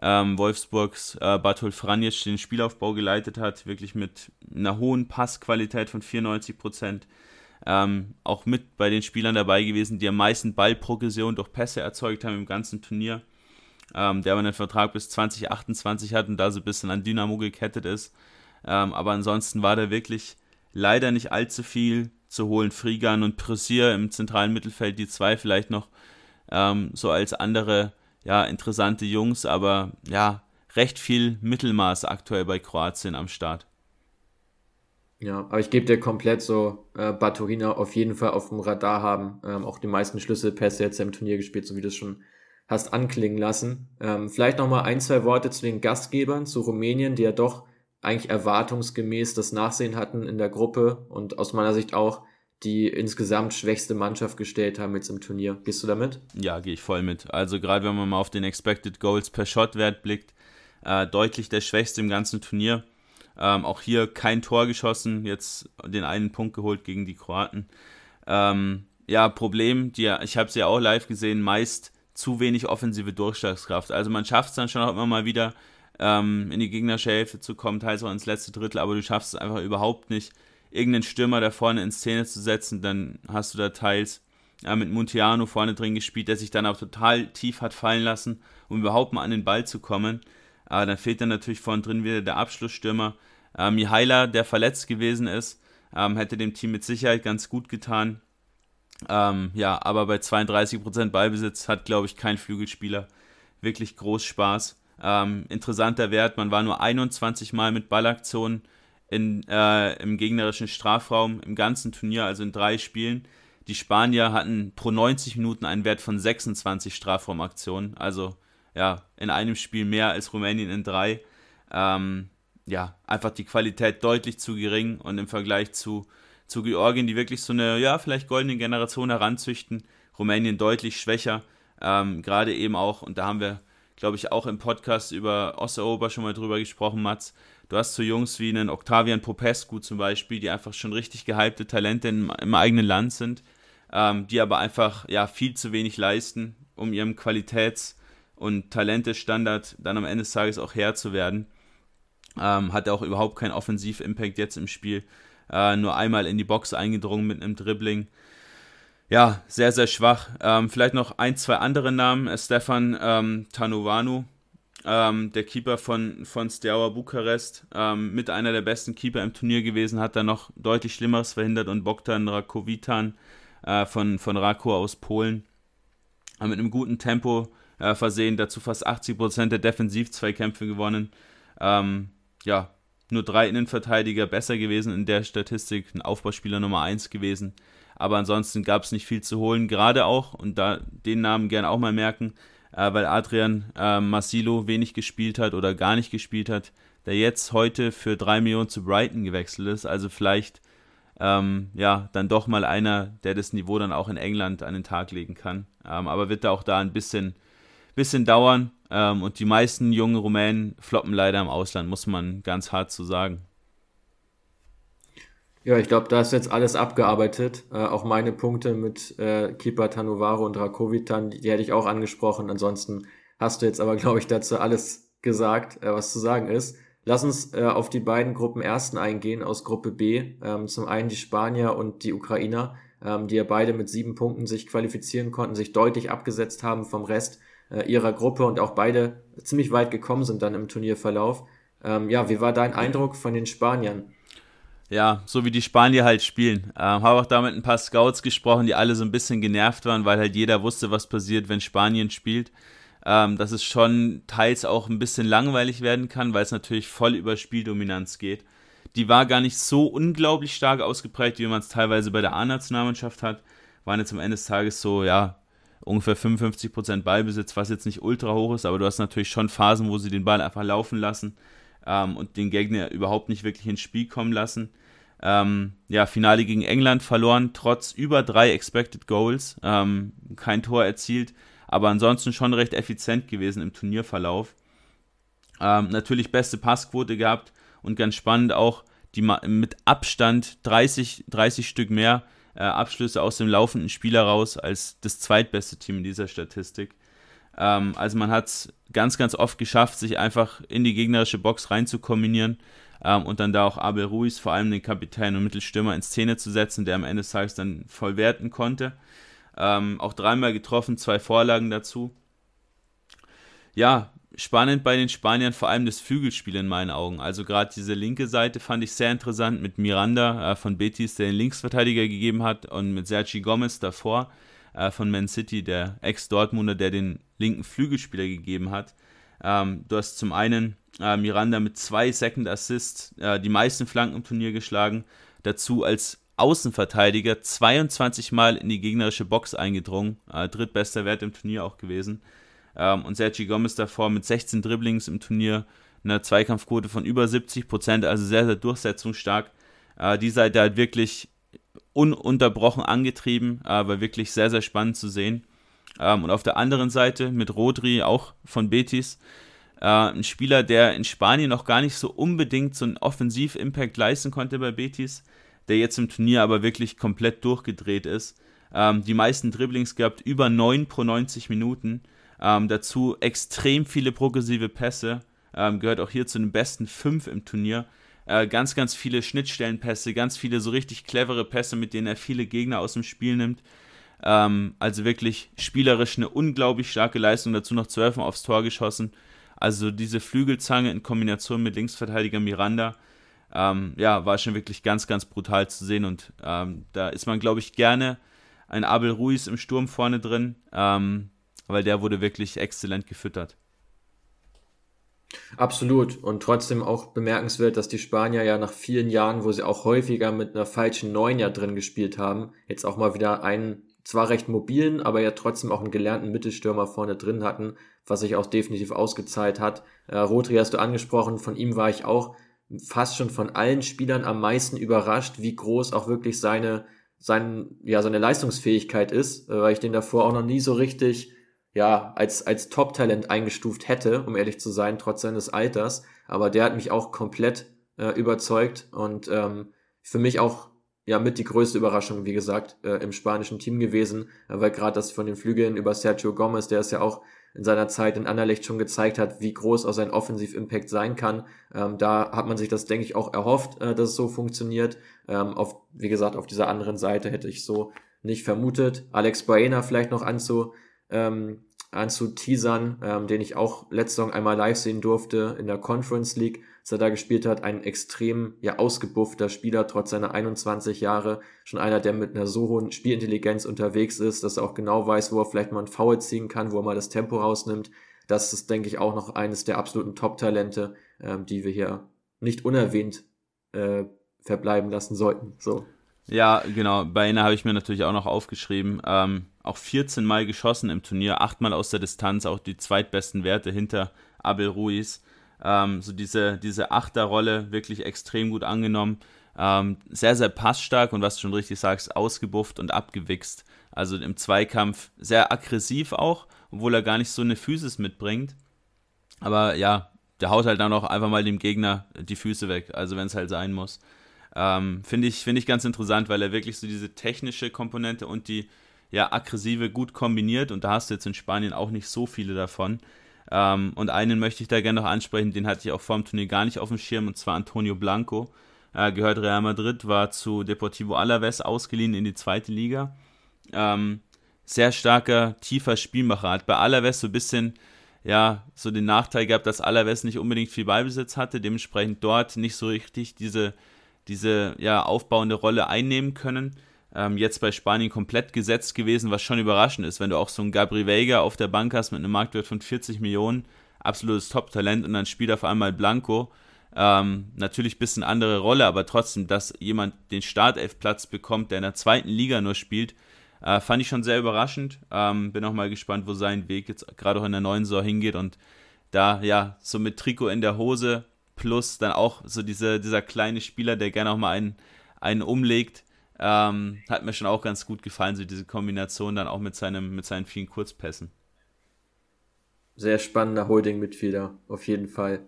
ähm, Wolfsburgs äh, Bartol Franjic den Spielaufbau geleitet hat, wirklich mit einer hohen Passqualität von 94 Prozent. Ähm, auch mit bei den Spielern dabei gewesen, die am meisten Ballprogression durch Pässe erzeugt haben im ganzen Turnier. Ähm, der aber einen Vertrag bis 2028 hat und da so ein bisschen an Dynamo gekettet ist. Ähm, aber ansonsten war da wirklich leider nicht allzu viel zu holen. Friegan und Pressier im zentralen Mittelfeld, die zwei vielleicht noch ähm, so als andere ja, interessante Jungs, aber ja, recht viel Mittelmaß aktuell bei Kroatien am Start. Ja, aber ich gebe dir komplett so, äh, Baturina auf jeden Fall auf dem Radar haben. Ähm, auch die meisten Schlüsselpässe jetzt im Turnier gespielt, so wie du es schon hast anklingen lassen. Ähm, vielleicht nochmal ein, zwei Worte zu den Gastgebern, zu Rumänien, die ja doch eigentlich erwartungsgemäß das Nachsehen hatten in der Gruppe und aus meiner Sicht auch die insgesamt schwächste Mannschaft gestellt haben jetzt im Turnier. Gehst du damit? Ja, gehe ich voll mit. Also gerade wenn man mal auf den Expected Goals per Shot-Wert blickt, äh, deutlich der schwächste im ganzen Turnier. Ähm, auch hier kein Tor geschossen, jetzt den einen Punkt geholt gegen die Kroaten. Ähm, ja, Problem, die, ich habe sie ja auch live gesehen, meist zu wenig offensive Durchschlagskraft. Also man schafft es dann schon auch immer mal wieder ähm, in die gegnerische Hälfte zu kommen, teils auch ins letzte Drittel, aber du schaffst es einfach überhaupt nicht, irgendeinen Stürmer da vorne in Szene zu setzen, dann hast du da teils ja, mit Montiano vorne drin gespielt, der sich dann auch total tief hat fallen lassen, um überhaupt mal an den Ball zu kommen. Aber dann fehlt dann natürlich vorne drin wieder der Abschlussstürmer. Ähm, Mihaila, der verletzt gewesen ist, ähm, hätte dem Team mit Sicherheit ganz gut getan. Ähm, ja, aber bei 32% Ballbesitz hat, glaube ich, kein Flügelspieler wirklich groß Spaß. Ähm, interessanter Wert, man war nur 21 Mal mit Ballaktionen in, äh, im gegnerischen Strafraum im ganzen Turnier, also in drei Spielen. Die Spanier hatten pro 90 Minuten einen Wert von 26 Strafraumaktionen, also ja, in einem Spiel mehr als Rumänien in drei. Ähm, ja, einfach die Qualität deutlich zu gering und im Vergleich zu, zu Georgien, die wirklich so eine, ja, vielleicht goldene Generation heranzüchten, Rumänien deutlich schwächer. Ähm, Gerade eben auch, und da haben wir, glaube ich, auch im Podcast über Osserober schon mal drüber gesprochen, Mats, Du hast so Jungs wie einen Octavian Popescu zum Beispiel, die einfach schon richtig gehypte Talente im, im eigenen Land sind, ähm, die aber einfach ja, viel zu wenig leisten, um ihrem Qualitäts- und Talentestandard dann am Ende des Tages auch Herr zu werden. Ähm, hat auch überhaupt keinen Offensiv-Impact jetzt im Spiel. Äh, nur einmal in die Box eingedrungen mit einem Dribbling. Ja, sehr, sehr schwach. Ähm, vielleicht noch ein, zwei andere Namen. Stefan ähm, Tanovanu, ähm, der Keeper von, von Steaua Bukarest, ähm, mit einer der besten Keeper im Turnier gewesen, hat da noch deutlich Schlimmeres verhindert und Bogdan Rakowitan äh, von, von Rako aus Polen äh, mit einem guten Tempo äh, versehen, dazu fast 80% der Defensiv-Zweikämpfe gewonnen. Ähm, ja, nur drei Innenverteidiger besser gewesen in der Statistik, ein Aufbauspieler Nummer 1 gewesen. Aber ansonsten gab es nicht viel zu holen, gerade auch, und da den Namen gerne auch mal merken, äh, weil Adrian äh, Massilo wenig gespielt hat oder gar nicht gespielt hat, der jetzt heute für 3 Millionen zu Brighton gewechselt ist. Also vielleicht ähm, ja, dann doch mal einer, der das Niveau dann auch in England an den Tag legen kann. Ähm, aber wird da auch da ein bisschen, bisschen dauern. Ähm, und die meisten jungen Rumänen floppen leider im Ausland, muss man ganz hart zu sagen. Ja, ich glaube, da ist jetzt alles abgearbeitet. Äh, auch meine Punkte mit äh, Keeper Tanovaro und Rakovitan, die, die, hätte ich auch angesprochen. Ansonsten hast du jetzt aber, <laughs> glaube ich, dazu alles gesagt, äh, was zu sagen ist. Lass uns äh, auf die beiden Gruppen ersten eingehen aus Gruppe B. Ähm, zum einen die Spanier und die Ukrainer, ähm, die ja beide mit sieben Punkten sich qualifizieren konnten, sich deutlich abgesetzt haben vom Rest äh, ihrer Gruppe und auch beide ziemlich weit gekommen sind dann im Turnierverlauf. Ähm, ja, wie war dein Eindruck von den Spaniern? Ja, so wie die Spanier halt spielen. Ähm, habe auch da mit ein paar Scouts gesprochen, die alle so ein bisschen genervt waren, weil halt jeder wusste, was passiert, wenn Spanien spielt. Ähm, dass es schon teils auch ein bisschen langweilig werden kann, weil es natürlich voll über Spieldominanz geht. Die war gar nicht so unglaublich stark ausgeprägt, wie man es teilweise bei der A-Nationalmannschaft hat. Waren jetzt am Ende des Tages so, ja, ungefähr 55% Ballbesitz, was jetzt nicht ultra hoch ist, aber du hast natürlich schon Phasen, wo sie den Ball einfach laufen lassen ähm, und den Gegner überhaupt nicht wirklich ins Spiel kommen lassen. Ähm, ja, Finale gegen England verloren, trotz über drei Expected Goals, ähm, kein Tor erzielt, aber ansonsten schon recht effizient gewesen im Turnierverlauf. Ähm, natürlich beste Passquote gehabt und ganz spannend auch die mit Abstand 30, 30 Stück mehr äh, Abschlüsse aus dem laufenden Spieler raus als das zweitbeste Team in dieser Statistik. Ähm, also man hat es ganz, ganz oft geschafft, sich einfach in die gegnerische Box rein zu kombinieren ähm, und dann da auch Abel Ruiz, vor allem den Kapitän und Mittelstürmer, in Szene zu setzen, der am Ende des Tages dann voll werten konnte. Ähm, auch dreimal getroffen, zwei Vorlagen dazu. Ja, spannend bei den Spaniern vor allem das Flügelspiel in meinen Augen. Also gerade diese linke Seite fand ich sehr interessant mit Miranda äh, von Betis, der den Linksverteidiger gegeben hat, und mit Sergi Gomez davor äh, von Man City, der Ex-Dortmunder, der den linken Flügelspieler gegeben hat. Ähm, du hast zum einen äh, Miranda mit zwei Second Assists äh, die meisten Flanken im Turnier geschlagen, dazu als Außenverteidiger 22 Mal in die gegnerische Box eingedrungen, äh, drittbester Wert im Turnier auch gewesen. Ähm, und Sergi Gomez davor mit 16 Dribblings im Turnier, eine Zweikampfquote von über 70 Prozent, also sehr, sehr durchsetzungsstark. Äh, die Seite halt wirklich ununterbrochen angetrieben, aber wirklich sehr, sehr spannend zu sehen. Ähm, und auf der anderen Seite mit Rodri, auch von Betis, äh, ein Spieler, der in Spanien noch gar nicht so unbedingt so einen Offensiv-Impact leisten konnte bei Betis, der jetzt im Turnier aber wirklich komplett durchgedreht ist. Ähm, die meisten Dribblings gehabt, über 9 pro 90 Minuten. Ähm, dazu extrem viele progressive Pässe. Gehört auch hier zu den besten 5 im Turnier. Äh, ganz, ganz viele Schnittstellenpässe, ganz viele so richtig clevere Pässe, mit denen er viele Gegner aus dem Spiel nimmt. Ähm, also wirklich spielerisch eine unglaublich starke Leistung. Dazu noch 12 Mal aufs Tor geschossen. Also diese Flügelzange in Kombination mit Linksverteidiger Miranda, ähm, ja, war schon wirklich ganz, ganz brutal zu sehen. Und ähm, da ist man, glaube ich, gerne ein Abel Ruiz im Sturm vorne drin. Ähm, weil der wurde wirklich exzellent gefüttert. Absolut. Und trotzdem auch bemerkenswert, dass die Spanier ja nach vielen Jahren, wo sie auch häufiger mit einer falschen Neun ja drin gespielt haben, jetzt auch mal wieder einen zwar recht mobilen, aber ja trotzdem auch einen gelernten Mittelstürmer vorne drin hatten, was sich auch definitiv ausgezahlt hat. Äh, Rotri hast du angesprochen, von ihm war ich auch fast schon von allen Spielern am meisten überrascht, wie groß auch wirklich seine, sein, ja, seine Leistungsfähigkeit ist, äh, weil ich den davor auch noch nie so richtig ja, als, als Top-Talent eingestuft hätte, um ehrlich zu sein, trotz seines Alters. Aber der hat mich auch komplett äh, überzeugt und ähm, für mich auch ja mit die größte Überraschung, wie gesagt, äh, im spanischen Team gewesen, weil gerade das von den Flügeln über Sergio Gomez, der es ja auch in seiner Zeit in Anderlecht schon gezeigt hat, wie groß auch sein Offensiv-Impact sein kann. Ähm, da hat man sich das, denke ich, auch erhofft, äh, dass es so funktioniert. Ähm, auf, wie gesagt, auf dieser anderen Seite hätte ich so nicht vermutet. Alex Baena vielleicht noch anzu, ähm, anzuteasern, ähm, den ich auch letzte Saison einmal live sehen durfte in der Conference League, als er da gespielt hat. Ein extrem ja ausgebuffter Spieler, trotz seiner 21 Jahre. Schon einer, der mit einer so hohen Spielintelligenz unterwegs ist, dass er auch genau weiß, wo er vielleicht mal ein Foul ziehen kann, wo er mal das Tempo rausnimmt. Das ist, denke ich, auch noch eines der absoluten Top-Talente, ähm, die wir hier nicht unerwähnt äh, verbleiben lassen sollten. So. Ja, genau. Bei Ihnen habe ich mir natürlich auch noch aufgeschrieben. Ähm, auch 14 Mal geschossen im Turnier, 8 Mal aus der Distanz, auch die zweitbesten Werte hinter Abel Ruiz. Ähm, so diese, diese Achterrolle wirklich extrem gut angenommen. Ähm, sehr, sehr passstark und was du schon richtig sagst, ausgebufft und abgewichst. Also im Zweikampf sehr aggressiv auch, obwohl er gar nicht so eine Physis mitbringt. Aber ja, der haut halt dann auch einfach mal dem Gegner die Füße weg, also wenn es halt sein muss. Ähm, Finde ich, find ich ganz interessant, weil er wirklich so diese technische Komponente und die ja, aggressive gut kombiniert und da hast du jetzt in Spanien auch nicht so viele davon. Ähm, und einen möchte ich da gerne noch ansprechen, den hatte ich auch vor dem Turnier gar nicht auf dem Schirm und zwar Antonio Blanco. Er gehört Real Madrid, war zu Deportivo Alaves ausgeliehen in die zweite Liga. Ähm, sehr starker, tiefer Spielmacher. Hat bei Alaves so ein bisschen, ja, so den Nachteil gehabt, dass Alaves nicht unbedingt viel Ballbesitz hatte, dementsprechend dort nicht so richtig diese diese ja, aufbauende Rolle einnehmen können. Ähm, jetzt bei Spanien komplett gesetzt gewesen, was schon überraschend ist, wenn du auch so einen Gabri Vega auf der Bank hast mit einem Marktwert von 40 Millionen, absolutes Top-Talent und dann spielt auf einmal Blanco. Ähm, natürlich ein bisschen andere Rolle, aber trotzdem, dass jemand den Startelfplatz bekommt, der in der zweiten Liga nur spielt, Äh, fand ich schon sehr überraschend. Ähm, bin auch mal gespannt, wo sein Weg jetzt gerade auch in der neuen Saison hingeht und da ja so mit Trikot in der Hose plus dann auch so diese, dieser kleine Spieler, der gerne auch mal einen, einen umlegt, ähm, hat mir schon auch ganz gut gefallen, so diese Kombination dann auch mit, seinem, mit seinen vielen Kurzpässen. Sehr spannender Holding-Mitglieder, auf jeden Fall.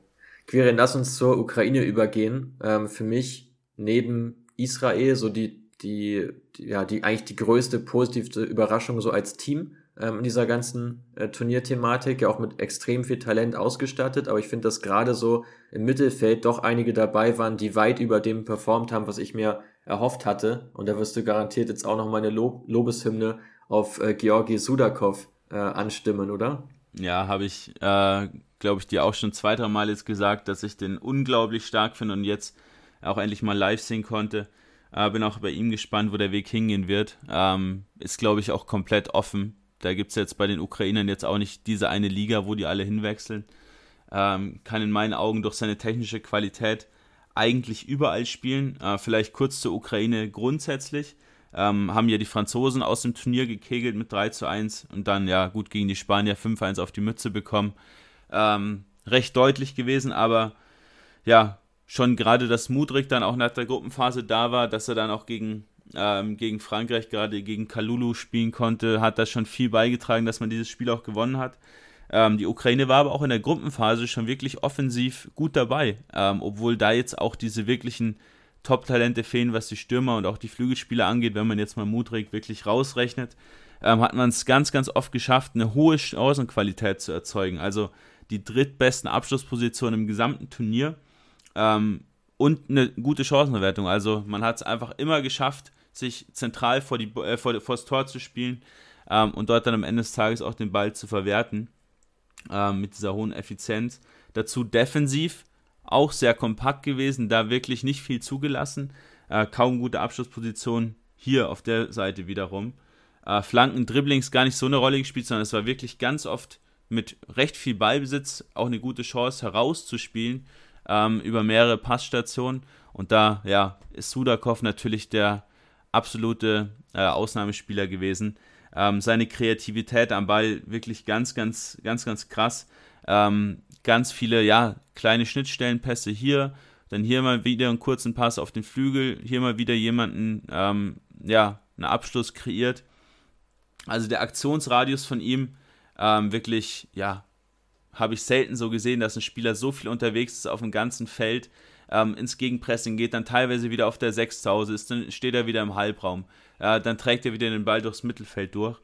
Quirin, lass uns zur Ukraine übergehen. Ähm, für mich neben Israel so die, die, die, ja, die eigentlich die größte positive Überraschung so als Team ähm, in dieser ganzen äh, Turnierthematik, ja auch mit extrem viel Talent ausgestattet, aber ich finde, dass gerade so im Mittelfeld doch einige dabei waren, die weit über dem performt haben, was ich mir erhofft hatte. Und da wirst du garantiert jetzt auch noch meine Lob Lobeshymne auf äh, Georgi Sudakov äh, anstimmen, oder? Ja, habe ich, äh, glaube ich, dir auch schon zwei, drei Mal jetzt gesagt, dass ich den unglaublich stark finde und jetzt auch endlich mal live sehen konnte. Äh, bin auch bei ihm gespannt, wo der Weg hingehen wird. Ähm, ist, glaube ich, auch komplett offen. Da gibt es jetzt bei den Ukrainern jetzt auch nicht diese eine Liga, wo die alle hinwechseln. Ähm, kann in meinen Augen durch seine technische Qualität eigentlich überall spielen. Äh, vielleicht kurz zur Ukraine grundsätzlich ähm, haben ja die Franzosen aus dem Turnier gekegelt mit 3 zu 1 und dann ja gut gegen die Spanier 5-1 auf die Mütze bekommen. Ähm, recht deutlich gewesen, aber ja, schon gerade, dass Mudrik dann auch nach der Gruppenphase da war, dass er dann auch gegen, ähm, gegen Frankreich, gerade gegen Kalulu spielen konnte, hat das schon viel beigetragen, dass man dieses Spiel auch gewonnen hat. Ähm, die Ukraine war aber auch in der Gruppenphase schon wirklich offensiv gut dabei, ähm, obwohl da jetzt auch diese wirklichen Top-Talente fehlen, was die Stürmer und auch die Flügelspieler angeht. Wenn man jetzt mal Mudrik wirklich rausrechnet, ähm, hat man es ganz, ganz oft geschafft, eine hohe Chancenqualität zu erzeugen. Also die drittbesten Abschlusspositionen im gesamten Turnier ähm, und eine gute Chancenverwertung. Also man hat es einfach immer geschafft, sich zentral vor, die, äh, vor, vor das Tor zu spielen ähm, und dort dann am Ende des Tages auch den Ball zu verwerten ähm, mit dieser hohen Effizienz. Dazu defensiv auch sehr kompakt gewesen, da wirklich nicht viel zugelassen. Äh, kaum gute Abschlussposition hier auf der Seite wiederum. Äh, Flanken, Dribblings gar nicht so eine Rolle gespielt, sondern es war wirklich ganz oft mit recht viel Ballbesitz auch eine gute Chance herauszuspielen ähm, über mehrere Passstationen. Und da ja, ist Sudakov natürlich der absolute äh, Ausnahmespieler gewesen. Ähm, seine Kreativität am Ball wirklich ganz, ganz, ganz, ganz krass. Ähm, ganz viele, ja, kleine Schnittstellenpässe hier, dann hier mal wieder einen kurzen Pass auf den Flügel, hier mal wieder jemanden, ähm, ja, einen Abschluss kreiert. Also der Aktionsradius von ihm ähm, wirklich, ja, habe ich selten so gesehen, dass ein Spieler so viel unterwegs ist auf dem ganzen Feld, ähm, ins Gegenpressing geht, dann teilweise wieder auf der 6 zu Hause ist, dann steht er wieder im Halbraum, äh, dann trägt er wieder den Ball durchs Mittelfeld durch.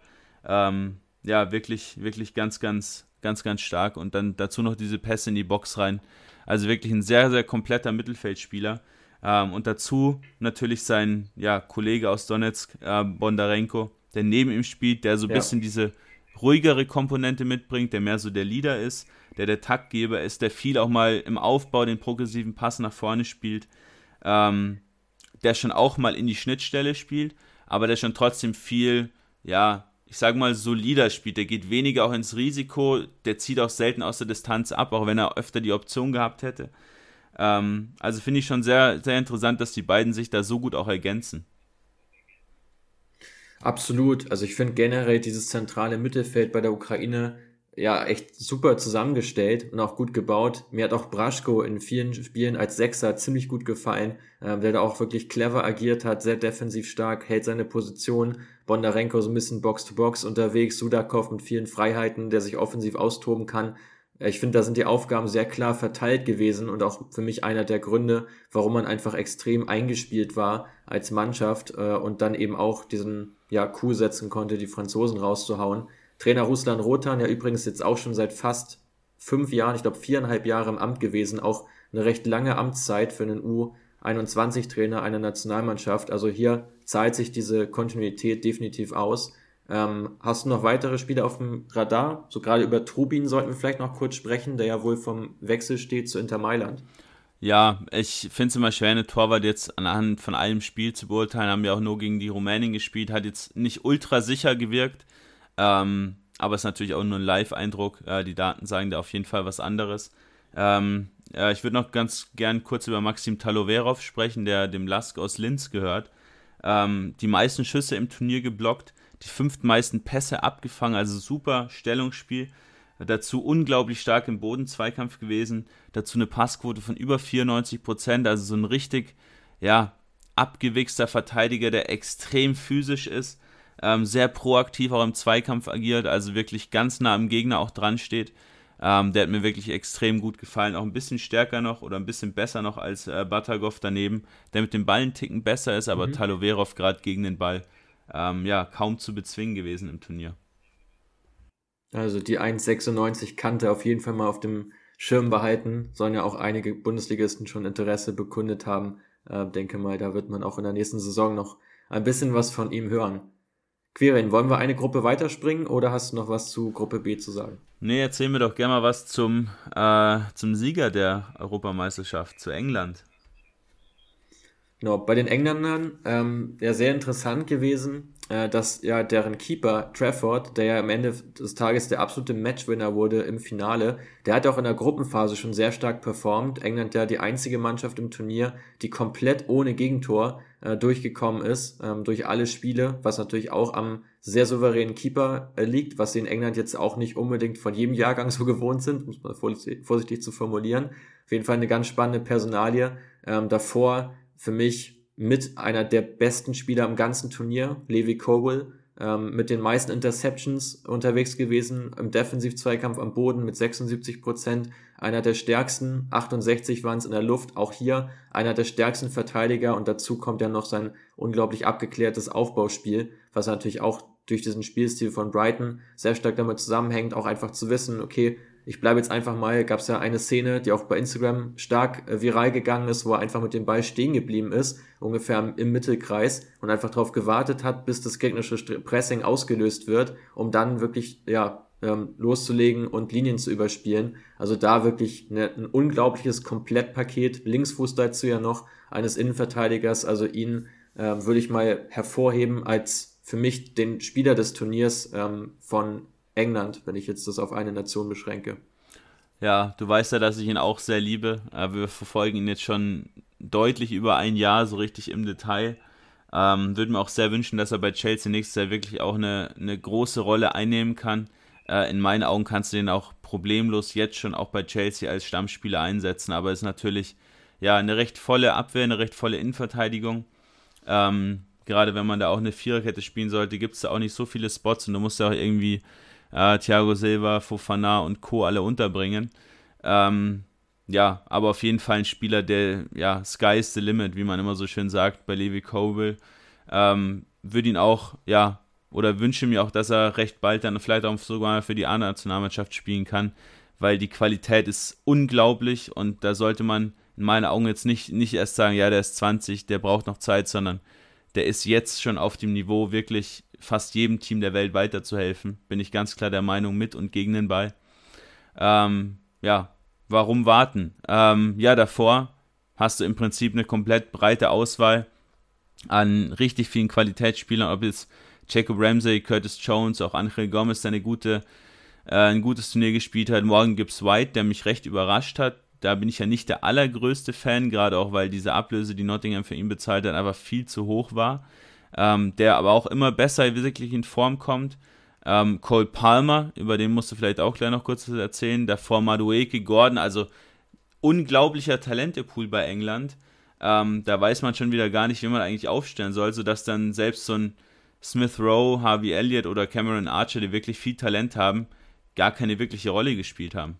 Ähm, ja, wirklich, wirklich ganz, ganz, ganz, ganz stark und dann dazu noch diese Pässe in die Box rein. Also wirklich ein sehr, sehr kompletter Mittelfeldspieler. Ähm, und dazu natürlich sein ja, Kollege aus Donetsk, äh, Bondarenko, der neben ihm spielt, der so ein ja. bisschen diese ruhigere Komponente mitbringt, der mehr so der Leader ist, der der Taktgeber ist, der viel auch mal im Aufbau den progressiven Pass nach vorne spielt, ähm, der schon auch mal in die Schnittstelle spielt, aber der schon trotzdem viel, ja, ich sage mal, solider spielt. Der geht weniger auch ins Risiko, der zieht auch selten aus der Distanz ab, auch wenn er öfter die Option gehabt hätte. Ähm, also finde ich schon sehr, sehr interessant, dass die beiden sich da so gut auch ergänzen. Absolut. Also ich finde generell dieses zentrale Mittelfeld bei der Ukraine ja echt super zusammengestellt und auch gut gebaut. Mir hat auch Braschko in vielen Spielen als Sechser ziemlich gut gefallen, äh, der da auch wirklich clever agiert hat, sehr defensiv stark, hält seine Position. Bondarenko so ein bisschen Box-to-Box -Box unterwegs, Sudakov mit vielen Freiheiten, der sich offensiv austoben kann. Äh, ich finde, da sind die Aufgaben sehr klar verteilt gewesen und auch für mich einer der Gründe, warum man einfach extrem eingespielt war als Mannschaft äh, und dann eben auch diesen ja, Coup setzen konnte, die Franzosen rauszuhauen. Trainer Ruslan Rotan, ja übrigens jetzt auch schon seit fast fünf Jahren, ich glaube viereinhalb Jahre im Amt gewesen, auch eine recht lange Amtszeit für einen U21-Trainer einer Nationalmannschaft. Also hier zahlt sich diese Kontinuität definitiv aus. Ähm, hast du noch weitere Spiele auf dem Radar? So gerade über Trubin sollten wir vielleicht noch kurz sprechen, der ja wohl vom Wechsel steht zu Inter Mailand. Ja, ich finde es immer schwer, eine Torwart jetzt anhand von einem Spiel zu beurteilen. Haben ja auch nur gegen die Rumänen gespielt, hat jetzt nicht ultra sicher gewirkt. Ähm, aber es ist natürlich auch nur ein Live-Eindruck. Äh, die Daten sagen da auf jeden Fall was anderes. Ähm, äh, ich würde noch ganz gern kurz über Maxim Taloverov sprechen, der dem Lask aus Linz gehört. Ähm, die meisten Schüsse im Turnier geblockt die fünftmeisten Pässe abgefangen, also super Stellungsspiel. Dazu unglaublich stark im Bodenzweikampf gewesen. Dazu eine Passquote von über 94 Prozent, also so ein richtig, ja, abgewichster Verteidiger, der extrem physisch ist, ähm, sehr proaktiv auch im Zweikampf agiert, also wirklich ganz nah am Gegner auch dran steht. Ähm, der hat mir wirklich extrem gut gefallen, auch ein bisschen stärker noch oder ein bisschen besser noch als äh, Batagov daneben, der mit dem Ball einen Ticken besser ist, aber mhm. Taloverov gerade gegen den Ball ähm, ja kaum zu bezwingen gewesen im Turnier. Also die 1,96 Kante auf jeden Fall mal auf dem Schirm behalten. Sollen ja auch einige Bundesligisten schon Interesse bekundet haben. Äh, denke mal, da wird man auch in der nächsten Saison noch ein bisschen was von ihm hören. Quirin, wollen wir eine Gruppe weiterspringen oder hast du noch was zu Gruppe B zu sagen? Nee, erzähl mir doch gerne mal was zum, äh, zum Sieger der Europameisterschaft, zu England. Genau, bei den Engländern ähm, ja sehr interessant gewesen, äh, dass ja deren Keeper Trafford, der ja am Ende des Tages der absolute Matchwinner wurde im Finale, der hat auch in der Gruppenphase schon sehr stark performt. England ja die einzige Mannschaft im Turnier, die komplett ohne Gegentor äh, durchgekommen ist, ähm, durch alle Spiele, was natürlich auch am sehr souveränen Keeper äh, liegt, was sie in England jetzt auch nicht unbedingt von jedem Jahrgang <laughs> so gewohnt sind, muss man vorsichtig, vorsichtig zu formulieren. Auf jeden Fall eine ganz spannende Personalie. Ähm, davor für mich mit einer der besten Spieler im ganzen Turnier, Levi Cowell, ähm, mit den meisten Interceptions unterwegs gewesen, im Defensiv-Zweikampf am Boden mit 76 Prozent, einer der stärksten, 68 waren es in der Luft, auch hier einer der stärksten Verteidiger. Und dazu kommt ja noch sein unglaublich abgeklärtes Aufbauspiel, was natürlich auch durch diesen Spielstil von Brighton sehr stark damit zusammenhängt, auch einfach zu wissen, okay, ich bleibe jetzt einfach mal, gab es ja eine Szene, die auch bei Instagram stark äh, viral gegangen ist, wo er einfach mit dem Ball stehen geblieben ist, ungefähr im Mittelkreis und einfach darauf gewartet hat, bis das gegnerische Pressing ausgelöst wird, um dann wirklich ja ähm, loszulegen und Linien zu überspielen. Also da wirklich eine, ein unglaubliches Komplettpaket. Linksfuß dazu ja noch eines Innenverteidigers. Also ihn äh, würde ich mal hervorheben als für mich den Spieler des Turniers ähm, von England, wenn ich jetzt das auf eine Nation beschränke. Ja, du weißt ja, dass ich ihn auch sehr liebe. Wir verfolgen ihn jetzt schon deutlich über ein Jahr, so richtig im Detail. Ähm, würde mir auch sehr wünschen, dass er bei Chelsea nächstes Jahr wirklich auch eine, eine große Rolle einnehmen kann. Äh, in meinen Augen kannst du den auch problemlos jetzt schon auch bei Chelsea als Stammspieler einsetzen, aber ist natürlich ja eine recht volle Abwehr, eine recht volle Innenverteidigung. Ähm, gerade wenn man da auch eine Viererkette spielen sollte, gibt es da auch nicht so viele Spots und du musst ja auch irgendwie äh, Thiago Silva, Fofana und Co. alle unterbringen. Ähm, ja, aber auf jeden Fall ein Spieler, der, ja, Sky is the limit, wie man immer so schön sagt bei Levi Kobel. Ähm, würde ihn auch, ja, oder wünsche mir auch, dass er recht bald dann vielleicht auch sogar für die A-Nationalmannschaft spielen kann, weil die Qualität ist unglaublich und da sollte man in meinen Augen jetzt nicht, nicht erst sagen, ja, der ist 20, der braucht noch Zeit, sondern der ist jetzt schon auf dem Niveau, wirklich fast jedem Team der Welt weiterzuhelfen. Bin ich ganz klar der Meinung mit und gegen den Ball. Ähm, ja, warum warten? Ähm, ja, davor hast du im Prinzip eine komplett breite Auswahl an richtig vielen Qualitätsspielern, ob jetzt Jacob Ramsey, Curtis Jones, auch Angel Gomez, der eine gute, äh, ein gutes Turnier gespielt hat. Morgan Gibbs White, der mich recht überrascht hat. Da bin ich ja nicht der allergrößte Fan, gerade auch weil diese Ablöse, die Nottingham für ihn bezahlt hat, aber viel zu hoch war ähm, der aber auch immer besser wirklich in Form kommt. Ähm, Cole Palmer, über den musst du vielleicht auch gleich noch kurz erzählen. Davor Madueke, Gordon, also unglaublicher Talentepool bei England. Ähm, da weiß man schon wieder gar nicht, wie man eigentlich aufstellen soll, sodass dann selbst so ein Smith Rowe, Harvey Elliott oder Cameron Archer, die wirklich viel Talent haben, gar keine wirkliche Rolle gespielt haben.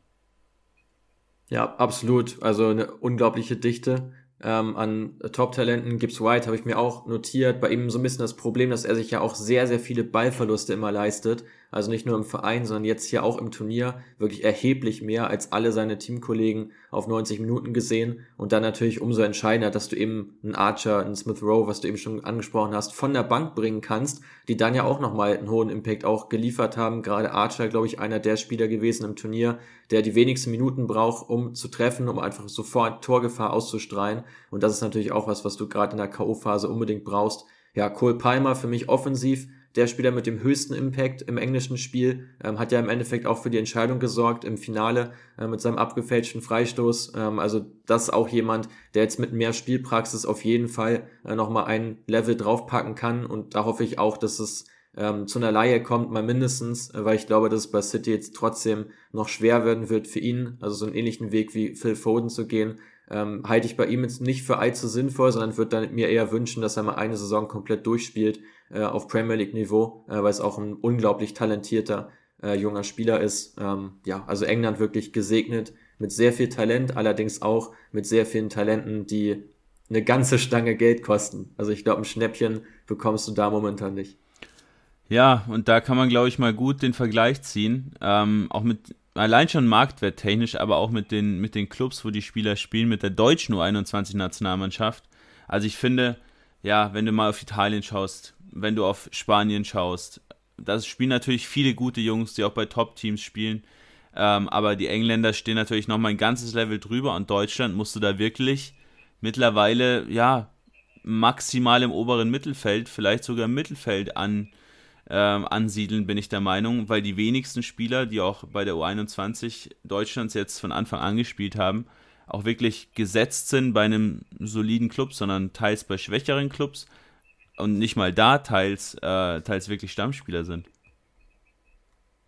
Ja, absolut. Also eine unglaubliche Dichte ähm, an Top-Talenten. Gibbs White habe ich mir auch notiert. Bei ihm so ein bisschen das Problem, dass er sich ja auch sehr, sehr viele Ballverluste immer leistet. Also nicht nur im Verein, sondern jetzt hier auch im Turnier wirklich erheblich mehr als alle seine Teamkollegen auf 90 Minuten gesehen. Und dann natürlich umso entscheidender, dass du eben einen Archer, einen Smith Rowe, was du eben schon angesprochen hast, von der Bank bringen kannst, die dann ja auch nochmal einen hohen Impact auch geliefert haben. Gerade Archer, glaube ich, einer der Spieler gewesen im Turnier, der die wenigsten Minuten braucht, um zu treffen, um einfach sofort Torgefahr auszustrahlen. Und das ist natürlich auch was, was du gerade in der K.O.-Phase unbedingt brauchst. Ja, Cole Palmer für mich offensiv der Spieler mit dem höchsten Impact im englischen Spiel, ähm, hat ja im Endeffekt auch für die Entscheidung gesorgt im Finale äh, mit seinem abgefälschten Freistoß. Ähm, also das auch jemand, der jetzt mit mehr Spielpraxis auf jeden Fall äh, nochmal ein Level draufpacken kann und da hoffe ich auch, dass es ähm, zu einer Laie kommt, mal mindestens, weil ich glaube, dass es bei City jetzt trotzdem noch schwer werden wird für ihn, also so einen ähnlichen Weg wie Phil Foden zu gehen, ähm, halte ich bei ihm jetzt nicht für allzu sinnvoll, sondern würde mir eher wünschen, dass er mal eine Saison komplett durchspielt äh, auf Premier League Niveau, äh, weil es auch ein unglaublich talentierter äh, junger Spieler ist. Ähm, ja, also England wirklich gesegnet mit sehr viel Talent, allerdings auch mit sehr vielen Talenten, die eine ganze Stange Geld kosten. Also ich glaube, ein Schnäppchen bekommst du da momentan nicht. Ja, und da kann man, glaube ich, mal gut den Vergleich ziehen. Ähm, auch mit, allein schon marktwerttechnisch, aber auch mit den, mit den Clubs, wo die Spieler spielen, mit der deutschen U21-Nationalmannschaft. Also ich finde, ja, wenn du mal auf Italien schaust, wenn du auf Spanien schaust, das spielen natürlich viele gute Jungs, die auch bei Top-Teams spielen. Ähm, aber die Engländer stehen natürlich nochmal ein ganzes Level drüber und Deutschland musst du da wirklich mittlerweile, ja, maximal im oberen Mittelfeld, vielleicht sogar im Mittelfeld an, ähm, ansiedeln, bin ich der Meinung, weil die wenigsten Spieler, die auch bei der U21 Deutschlands jetzt von Anfang an gespielt haben, auch wirklich gesetzt sind bei einem soliden Club, sondern teils bei schwächeren Clubs und nicht mal da teils, äh, teils wirklich Stammspieler sind.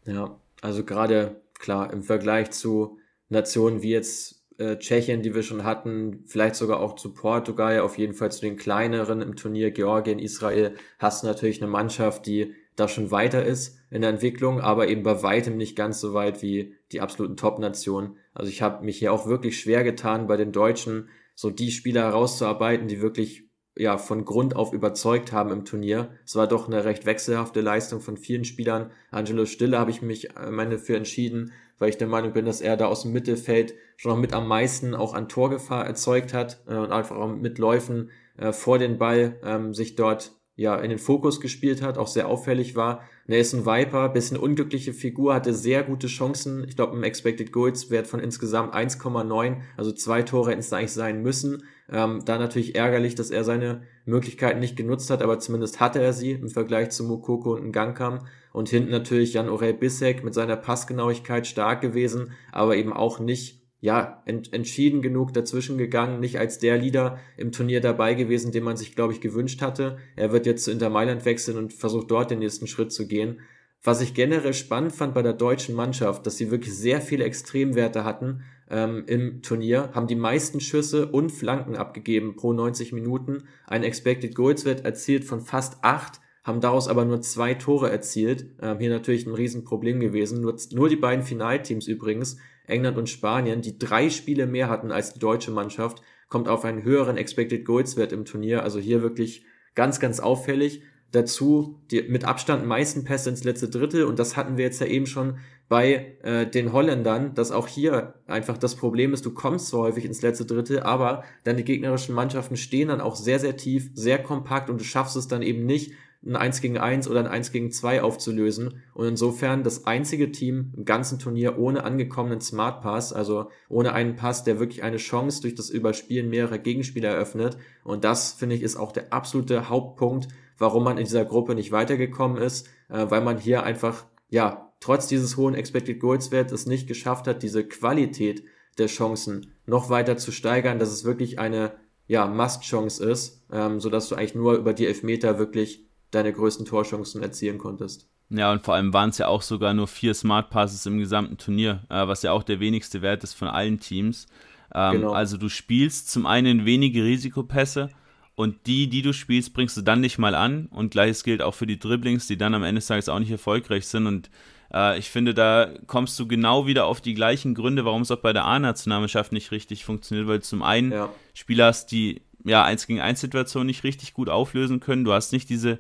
Ja, also gerade klar im Vergleich zu Nationen wie jetzt äh, Tschechien, die wir schon hatten, vielleicht sogar auch zu Portugal, auf jeden Fall zu den kleineren im Turnier, Georgien, Israel, hast du natürlich eine Mannschaft, die da schon weiter ist in der Entwicklung, aber eben bei weitem nicht ganz so weit wie die absoluten Top-Nationen. Also ich habe mich hier auch wirklich schwer getan, bei den Deutschen so die Spieler herauszuarbeiten, die wirklich ja von Grund auf überzeugt haben im Turnier. Es war doch eine recht wechselhafte Leistung von vielen Spielern. Angelo Stille habe ich mich am Ende für entschieden, weil ich der Meinung bin, dass er da aus dem Mittelfeld schon noch mit am meisten auch an Torgefahr erzeugt hat äh, und einfach auch mit Läufen äh, vor den Ball ähm, sich dort ja in den Fokus gespielt hat, auch sehr auffällig war. Nelson Viper, bisschen unglückliche Figur, hatte sehr gute Chancen. Ich glaube, im Expected Goals Wert von insgesamt 1,9, also zwei Tore hätten es eigentlich sein müssen. Ähm, da natürlich ärgerlich, dass er seine Möglichkeiten nicht genutzt hat, aber zumindest hatte er sie im Vergleich zu Mokoko und Ngankam. Und hinten natürlich Jan Orel Bissek mit seiner Passgenauigkeit stark gewesen, aber eben auch nicht ja, ent entschieden genug dazwischen gegangen, nicht als der Leader im Turnier dabei gewesen, den man sich, glaube ich, gewünscht hatte. Er wird jetzt zu Inter Mailand wechseln und versucht dort den nächsten Schritt zu gehen. Was ich generell spannend fand bei der deutschen Mannschaft, dass sie wirklich sehr viele Extremwerte hatten ähm, im Turnier, haben die meisten Schüsse und Flanken abgegeben pro 90 Minuten. Ein Expected Goals Wert erzielt von fast acht haben daraus aber nur zwei Tore erzielt. Ähm, hier natürlich ein Riesenproblem gewesen. Nur, nur die beiden Finalteams übrigens England und Spanien, die drei Spiele mehr hatten als die deutsche Mannschaft, kommt auf einen höheren Expected Goals Wert im Turnier. Also hier wirklich ganz, ganz auffällig. Dazu die mit Abstand meisten Pässe ins letzte Drittel und das hatten wir jetzt ja eben schon bei äh, den Holländern, dass auch hier einfach das Problem ist, du kommst so häufig ins letzte Drittel, aber deine gegnerischen Mannschaften stehen dann auch sehr, sehr tief, sehr kompakt und du schaffst es dann eben nicht, ein 1 gegen 1 oder ein 1 gegen 2 aufzulösen. Und insofern das einzige Team im ganzen Turnier ohne angekommenen Smart Pass, also ohne einen Pass, der wirklich eine Chance durch das Überspielen mehrerer Gegenspieler eröffnet. Und das, finde ich, ist auch der absolute Hauptpunkt, warum man in dieser Gruppe nicht weitergekommen ist, äh, weil man hier einfach, ja, trotz dieses hohen Expected Goals Wert es nicht geschafft hat, diese Qualität der Chancen noch weiter zu steigern, dass es wirklich eine ja, Must-Chance ist, ähm, sodass du eigentlich nur über die Elfmeter wirklich deine größten Torchancen erzielen konntest. Ja, und vor allem waren es ja auch sogar nur vier Smart Passes im gesamten Turnier, äh, was ja auch der wenigste Wert ist von allen Teams. Ähm, genau. Also du spielst zum einen wenige Risikopässe und die, die du spielst, bringst du dann nicht mal an. Und gleiches gilt auch für die Dribblings, die dann am Ende des Tages auch nicht erfolgreich sind. Und äh, ich finde, da kommst du genau wieder auf die gleichen Gründe, warum es auch bei der A-Nationalmannschaft nicht richtig funktioniert, weil du zum einen ja. Spieler hast, die ja 1 gegen 1 Situationen nicht richtig gut auflösen können. Du hast nicht diese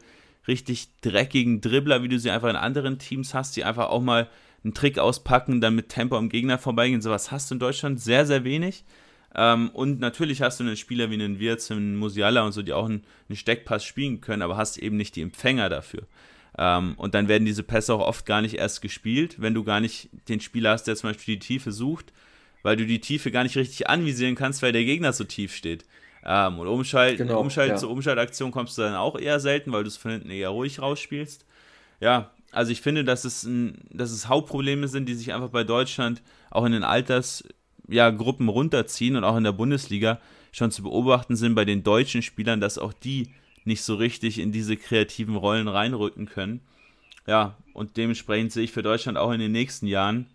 richtig dreckigen Dribbler, wie du sie einfach in anderen Teams hast, die einfach auch mal einen Trick auspacken, dann mit Tempo am Gegner vorbeigehen. Sowas hast du in Deutschland sehr, sehr wenig. Ähm, und natürlich hast du einen Spieler wie einen Wirtz, einen Musiala und so, die auch einen Steckpass spielen können, aber hast eben nicht die Empfänger dafür. Ähm, und dann werden diese Pässe auch oft gar nicht erst gespielt, wenn du gar nicht den Spieler hast, der zum Beispiel die Tiefe sucht, weil du die Tiefe gar nicht richtig anvisieren kannst, weil der Gegner so tief steht. Ähm, und Umschalt, genau, Umschalt ja. zur Umschaltaktion kommst du dann auch eher selten, weil du es von hinten eher ruhig rausspielst. Ja, also ich finde, dass es, ein, dass es Hauptprobleme sind, die sich einfach bei Deutschland auch in den Altersgruppen ja, runterziehen und auch in der Bundesliga schon zu beobachten sind bei den deutschen Spielern, dass auch die nicht so richtig in diese kreativen Rollen reinrücken können. ja, und dementsprechend sehe ich für Deutschland auch in den nächsten Jahren,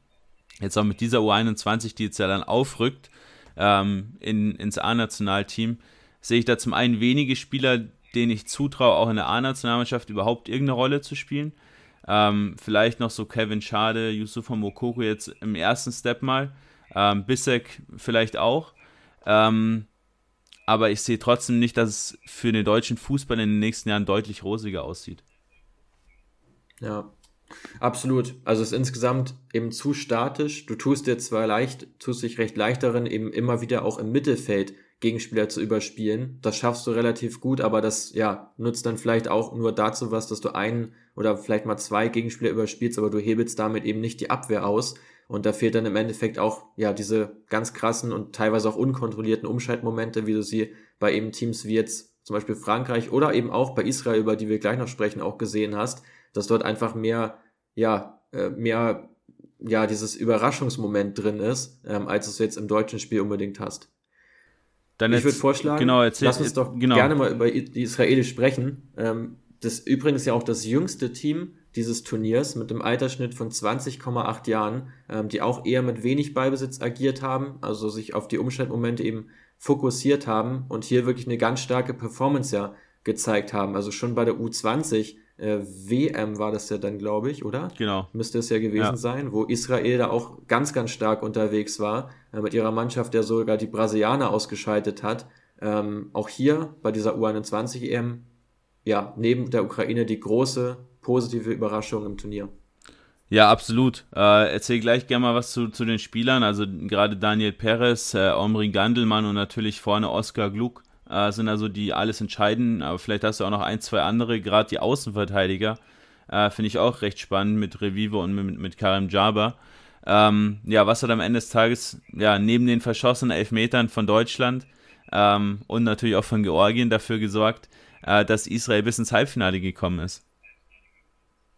jetzt auch mit dieser U21, die jetzt ja dann aufrückt, ähm, in, ins A-Nationalteam, sehe ich da zum einen wenige Spieler, denen ich zutraue, auch in der A-Nationalmannschaft überhaupt irgendeine Rolle zu spielen. Ähm, vielleicht noch so Kevin Schade, Yusufa Mokoko jetzt im ersten Step mal. Ähm, Bissek vielleicht auch. Ähm, aber ich sehe trotzdem nicht, dass es für den deutschen Fußball in den nächsten Jahren deutlich rosiger aussieht. Ja, absolut. Also es ist insgesamt eben zu statisch. Du tust dir zwar leicht, tust dich recht leicht darin, eben immer wieder auch im Mittelfeld Gegenspieler zu überspielen. Das schaffst du relativ gut, aber das ja nutzt dann vielleicht auch nur dazu was, dass du einen oder vielleicht mal zwei Gegenspieler überspielst, aber du hebelst damit eben nicht die Abwehr aus. Und da fehlt dann im Endeffekt auch ja diese ganz krassen und teilweise auch unkontrollierten Umschaltmomente, wie du sie bei eben Teams wie jetzt zum Beispiel Frankreich oder eben auch bei Israel, über die wir gleich noch sprechen, auch gesehen hast, dass dort einfach mehr, ja, äh, mehr, ja, dieses Überraschungsmoment drin ist, ähm, als es jetzt im deutschen Spiel unbedingt hast. Dann ich würde vorschlagen, genau, erzähl, lass uns doch genau. gerne mal über die Israelis sprechen. Ähm, das ist übrigens ja auch das jüngste Team dieses Turniers mit einem Altersschnitt von 20,8 Jahren, ähm, die auch eher mit wenig Ballbesitz agiert haben, also sich auf die Umschaltmomente eben fokussiert haben und hier wirklich eine ganz starke Performance ja gezeigt haben. Also schon bei der U20 äh, WM war das ja dann, glaube ich, oder? Genau. Müsste es ja gewesen ja. sein, wo Israel da auch ganz, ganz stark unterwegs war, äh, mit ihrer Mannschaft, der sogar die Brasilianer ausgeschaltet hat. Ähm, auch hier bei dieser U21 EM, ja, neben der Ukraine die große positive Überraschung im Turnier. Ja, absolut. Äh, erzähl gleich gerne mal was zu, zu den Spielern. Also gerade Daniel Perez, äh, Omri Gandelmann und natürlich vorne Oskar Gluck äh, sind also die alles entscheiden. Aber vielleicht hast du auch noch ein, zwei andere, gerade die Außenverteidiger. Äh, Finde ich auch recht spannend mit Revivo und mit, mit Karim Jaber. Ähm, ja, was hat am Ende des Tages, ja, neben den verschossenen Elfmetern von Deutschland ähm, und natürlich auch von Georgien dafür gesorgt, äh, dass Israel bis ins Halbfinale gekommen ist?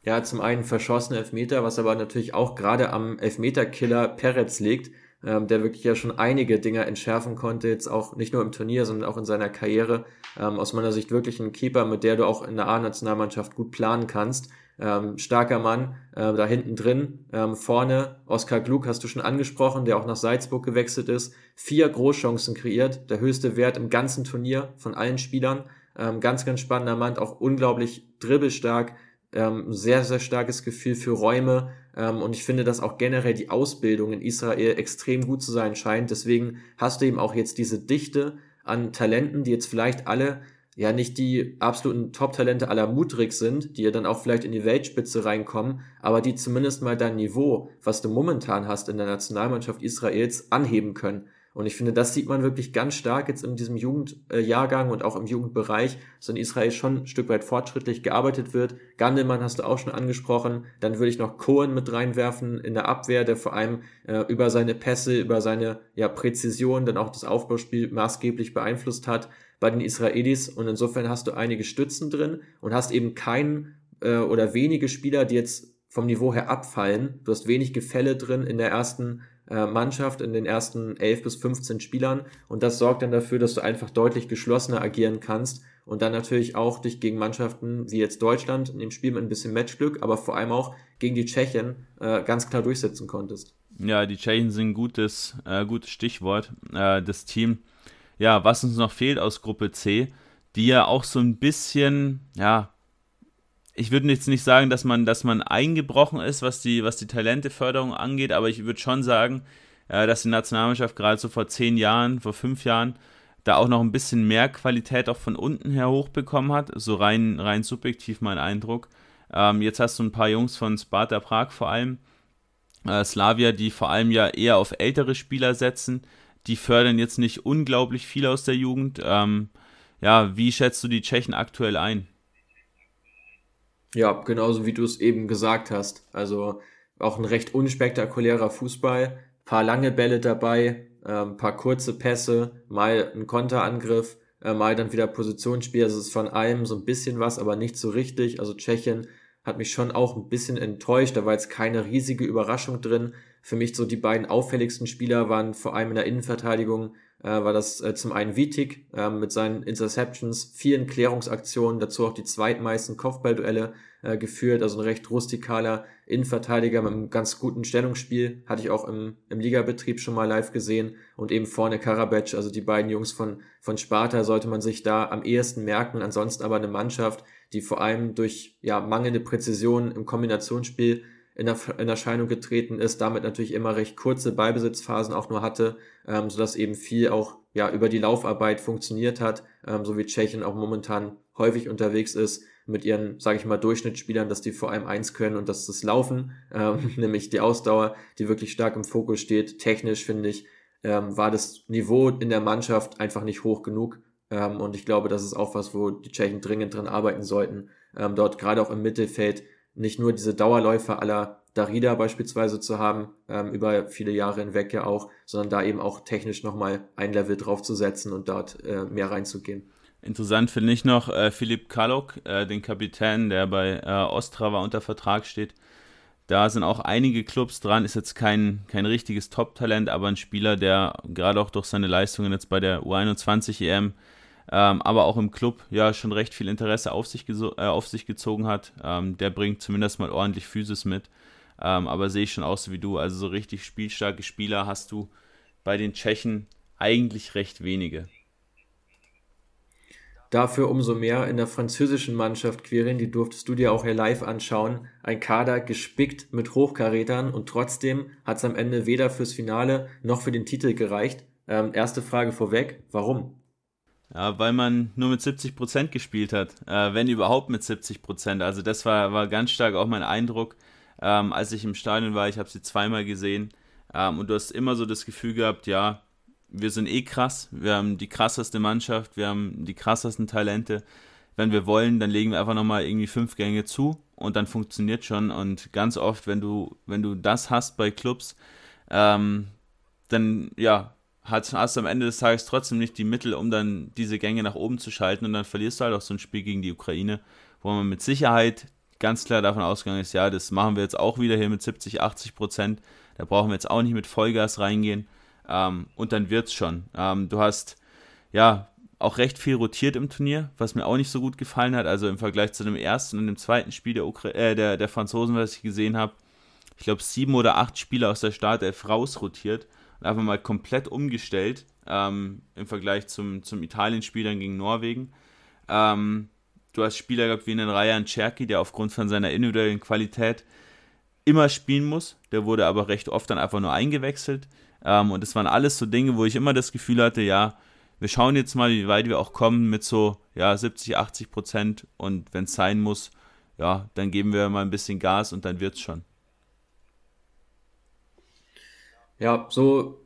Ja, zum einen verschossene Elfmeter, was aber natürlich auch gerade am Elfmeterkiller Peretz liegt, ähm, der wirklich ja schon einige Dinger entschärfen konnte, jetzt auch nicht nur im Turnier, sondern auch in seiner Karriere. Ähm, aus meiner Sicht wirklich ein Keeper, mit der du auch in der A-Nationalmannschaft gut planen kannst. Ähm, starker Mann, äh, da hinten drin, ähm, vorne Oskar Gluck hast du schon angesprochen, der auch nach Salzburg gewechselt ist, vier Großchancen kreiert, der höchste Wert im ganzen Turnier von allen Spielern, ähm, ganz, ganz spannender Mann, auch unglaublich dribbelstark, ähm, sehr, sehr starkes Gefühl für Räume. Ähm, und ich finde, dass auch generell die Ausbildung in Israel extrem gut zu sein scheint. Deswegen hast du eben auch jetzt diese Dichte an Talenten, die jetzt vielleicht alle ja nicht die absoluten Top-Talente aller Mutrig sind, die ja dann auch vielleicht in die Weltspitze reinkommen, aber die zumindest mal dein Niveau, was du momentan hast in der Nationalmannschaft Israels, anheben können. Und ich finde, das sieht man wirklich ganz stark jetzt in diesem Jugendjahrgang und auch im Jugendbereich, dass in Israel schon ein Stück weit fortschrittlich gearbeitet wird. Gandelmann hast du auch schon angesprochen. Dann würde ich noch Cohen mit reinwerfen in der Abwehr, der vor allem äh, über seine Pässe, über seine ja, Präzision dann auch das Aufbauspiel maßgeblich beeinflusst hat bei den Israelis. Und insofern hast du einige Stützen drin und hast eben keinen äh, oder wenige Spieler, die jetzt vom Niveau her abfallen. Du hast wenig Gefälle drin in der ersten Mannschaft in den ersten 11 bis 15 Spielern und das sorgt dann dafür, dass du einfach deutlich geschlossener agieren kannst und dann natürlich auch dich gegen Mannschaften wie jetzt Deutschland in dem Spiel mit ein bisschen Matchglück, aber vor allem auch gegen die Tschechen äh, ganz klar durchsetzen konntest. Ja, die Tschechen sind ein gutes, äh, gutes Stichwort. Äh, das Team, ja, was uns noch fehlt aus Gruppe C, die ja auch so ein bisschen, ja, ich würde jetzt nicht sagen, dass man, dass man eingebrochen ist, was die, was die Talenteförderung angeht, aber ich würde schon sagen, äh, dass die Nationalmannschaft gerade so vor zehn Jahren, vor fünf Jahren, da auch noch ein bisschen mehr Qualität auch von unten her hochbekommen hat. So rein, rein subjektiv mein Eindruck. Ähm, jetzt hast du ein paar Jungs von Sparta Prag vor allem, äh, Slavia, die vor allem ja eher auf ältere Spieler setzen. Die fördern jetzt nicht unglaublich viel aus der Jugend. Ähm, ja, wie schätzt du die Tschechen aktuell ein? Ja, genauso wie du es eben gesagt hast. Also auch ein recht unspektakulärer Fußball, paar lange Bälle dabei, ähm, paar kurze Pässe, mal ein Konterangriff, äh, mal dann wieder Positionsspiel. Also es ist von allem so ein bisschen was, aber nicht so richtig. Also Tschechien hat mich schon auch ein bisschen enttäuscht. Da war jetzt keine riesige Überraschung drin. Für mich so die beiden auffälligsten Spieler waren vor allem in der Innenverteidigung äh, war das äh, zum einen Vitik äh, mit seinen Interceptions, vielen Klärungsaktionen, dazu auch die zweitmeisten Kopfballduelle äh, geführt, also ein recht rustikaler Innenverteidiger mit einem ganz guten Stellungsspiel, hatte ich auch im, im Ligabetrieb schon mal live gesehen. Und eben vorne Karabec, also die beiden Jungs von, von Sparta sollte man sich da am ehesten merken, ansonsten aber eine Mannschaft, die vor allem durch ja, mangelnde Präzision im Kombinationsspiel in, in Erscheinung getreten ist, damit natürlich immer recht kurze Ballbesitzphasen auch nur hatte, ähm, sodass eben viel auch ja über die Laufarbeit funktioniert hat, ähm, so wie Tschechien auch momentan häufig unterwegs ist mit ihren, sage ich mal, Durchschnittsspielern, dass die vor allem eins können und das ist das Laufen, <laughs> ähm, nämlich die Ausdauer, die wirklich stark im Fokus steht. Technisch finde ich, ähm, war das Niveau in der Mannschaft einfach nicht hoch genug. Ähm, und ich glaube, das ist auch was, wo die Tschechen dringend dran arbeiten sollten. Ähm, dort gerade auch im Mittelfeld nicht nur diese Dauerläufer aller Darida beispielsweise zu haben, ähm, über viele Jahre hinweg ja auch, sondern da eben auch technisch nochmal ein Level draufzusetzen und dort äh, mehr reinzugehen. Interessant finde ich noch äh, Philipp Kalok, äh, den Kapitän, der bei äh, Ostrava unter Vertrag steht. Da sind auch einige Clubs dran, ist jetzt kein, kein richtiges Top-Talent, aber ein Spieler, der gerade auch durch seine Leistungen jetzt bei der U21 EM ähm, aber auch im Club ja schon recht viel Interesse auf sich, äh, auf sich gezogen hat. Ähm, der bringt zumindest mal ordentlich Physis mit. Ähm, aber sehe ich schon aus wie du. Also so richtig spielstarke Spieler hast du bei den Tschechen eigentlich recht wenige. Dafür umso mehr in der französischen Mannschaft, Quirin, die durftest du dir auch hier live anschauen. Ein Kader gespickt mit Hochkarätern und trotzdem hat es am Ende weder fürs Finale noch für den Titel gereicht. Ähm, erste Frage vorweg, warum? Ja, weil man nur mit 70% gespielt hat, äh, wenn überhaupt mit 70%. Also das war, war ganz stark auch mein Eindruck, ähm, als ich im Stadion war. Ich habe sie zweimal gesehen ähm, und du hast immer so das Gefühl gehabt, ja, wir sind eh krass, wir haben die krasseste Mannschaft, wir haben die krassesten Talente. Wenn wir wollen, dann legen wir einfach nochmal irgendwie fünf Gänge zu und dann funktioniert schon. Und ganz oft, wenn du, wenn du das hast bei Clubs, ähm, dann ja, hast, hast am Ende des Tages trotzdem nicht die Mittel, um dann diese Gänge nach oben zu schalten und dann verlierst du halt auch so ein Spiel gegen die Ukraine, wo man mit Sicherheit ganz klar davon ausgegangen ist, ja, das machen wir jetzt auch wieder hier mit 70, 80 Prozent, da brauchen wir jetzt auch nicht mit Vollgas reingehen. Ähm, und dann wird's schon. Ähm, du hast, ja, auch recht viel rotiert im Turnier, was mir auch nicht so gut gefallen hat, also im Vergleich zu dem ersten und dem zweiten Spiel der, Ukra äh, der, der Franzosen, was ich gesehen habe, ich glaube sieben oder acht Spieler aus der Startelf rausrotiert einfach mal komplett umgestellt ähm, im Vergleich zum, zum Italien-Spiel dann gegen Norwegen. Ähm, du hast Spieler gehabt wie einen Ryan Cherky, der aufgrund von seiner individuellen Qualität immer spielen muss. Der wurde aber recht oft dann einfach nur eingewechselt. Ähm, und das waren alles so Dinge, wo ich immer das Gefühl hatte, ja, wir schauen jetzt mal, wie weit wir auch kommen mit so ja, 70, 80 Prozent. Und wenn es sein muss, ja, dann geben wir mal ein bisschen Gas und dann wird es schon. Ja, so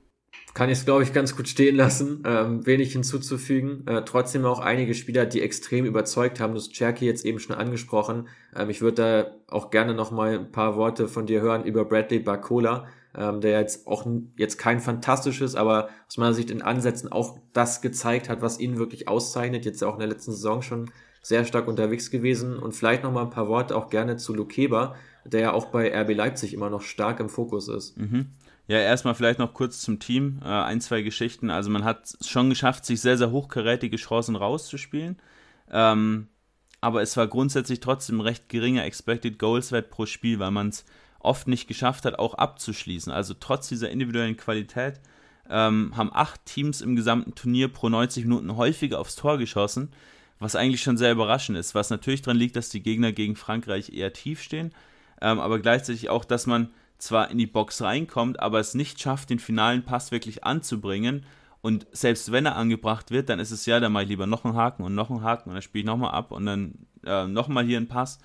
kann ich es, glaube ich, ganz gut stehen lassen. Ähm, wenig hinzuzufügen. Äh, trotzdem auch einige Spieler, die extrem überzeugt haben. Das Cherky jetzt eben schon angesprochen. Ähm, ich würde da auch gerne noch mal ein paar Worte von dir hören über Bradley Barcola, ähm, der jetzt auch jetzt kein fantastisches, aber aus meiner Sicht in Ansätzen auch das gezeigt hat, was ihn wirklich auszeichnet. Jetzt auch in der letzten Saison schon sehr stark unterwegs gewesen. Und vielleicht noch mal ein paar Worte auch gerne zu Lukeba, der ja auch bei RB Leipzig immer noch stark im Fokus ist. Mhm. Ja, erstmal vielleicht noch kurz zum Team. Äh, ein, zwei Geschichten. Also man hat es schon geschafft, sich sehr, sehr hochkarätige Chancen rauszuspielen. Ähm, aber es war grundsätzlich trotzdem recht geringer Expected Goals Wert pro Spiel, weil man es oft nicht geschafft hat, auch abzuschließen. Also trotz dieser individuellen Qualität ähm, haben acht Teams im gesamten Turnier pro 90 Minuten häufiger aufs Tor geschossen, was eigentlich schon sehr überraschend ist. Was natürlich daran liegt, dass die Gegner gegen Frankreich eher tief stehen, ähm, aber gleichzeitig auch, dass man zwar in die Box reinkommt, aber es nicht schafft, den finalen Pass wirklich anzubringen. Und selbst wenn er angebracht wird, dann ist es ja, dann mache ich lieber noch einen Haken und noch einen Haken und dann spiele ich nochmal ab und dann äh, nochmal hier einen Pass.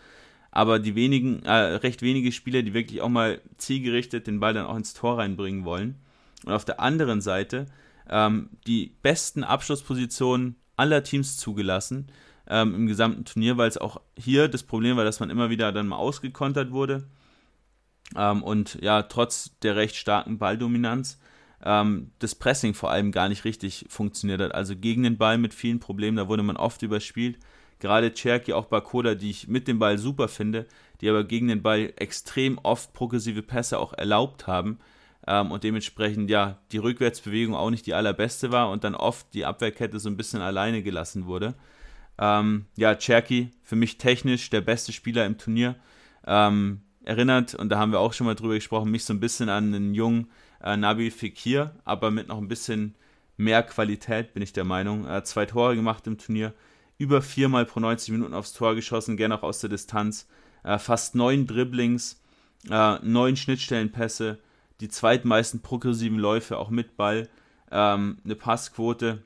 Aber die wenigen, äh, recht wenige Spieler, die wirklich auch mal zielgerichtet den Ball dann auch ins Tor reinbringen wollen. Und auf der anderen Seite ähm, die besten Abschlusspositionen aller Teams zugelassen ähm, im gesamten Turnier, weil es auch hier das Problem war, dass man immer wieder dann mal ausgekontert wurde. Ähm, und ja, trotz der recht starken Balldominanz ähm, das Pressing vor allem gar nicht richtig funktioniert hat. Also gegen den Ball mit vielen Problemen, da wurde man oft überspielt. Gerade Cherky, auch Bakoda, die ich mit dem Ball super finde, die aber gegen den Ball extrem oft progressive Pässe auch erlaubt haben, ähm, und dementsprechend ja die Rückwärtsbewegung auch nicht die allerbeste war und dann oft die Abwehrkette so ein bisschen alleine gelassen wurde. Ähm, ja, Cherky, für mich technisch der beste Spieler im Turnier. Ähm, erinnert, und da haben wir auch schon mal drüber gesprochen, mich so ein bisschen an einen jungen äh, Nabil Fekir, aber mit noch ein bisschen mehr Qualität, bin ich der Meinung. Er hat zwei Tore gemacht im Turnier, über viermal pro 90 Minuten aufs Tor geschossen, gerne auch aus der Distanz. Äh, fast neun Dribblings, äh, neun Schnittstellenpässe, die zweitmeisten progressiven Läufe auch mit Ball, ähm, eine Passquote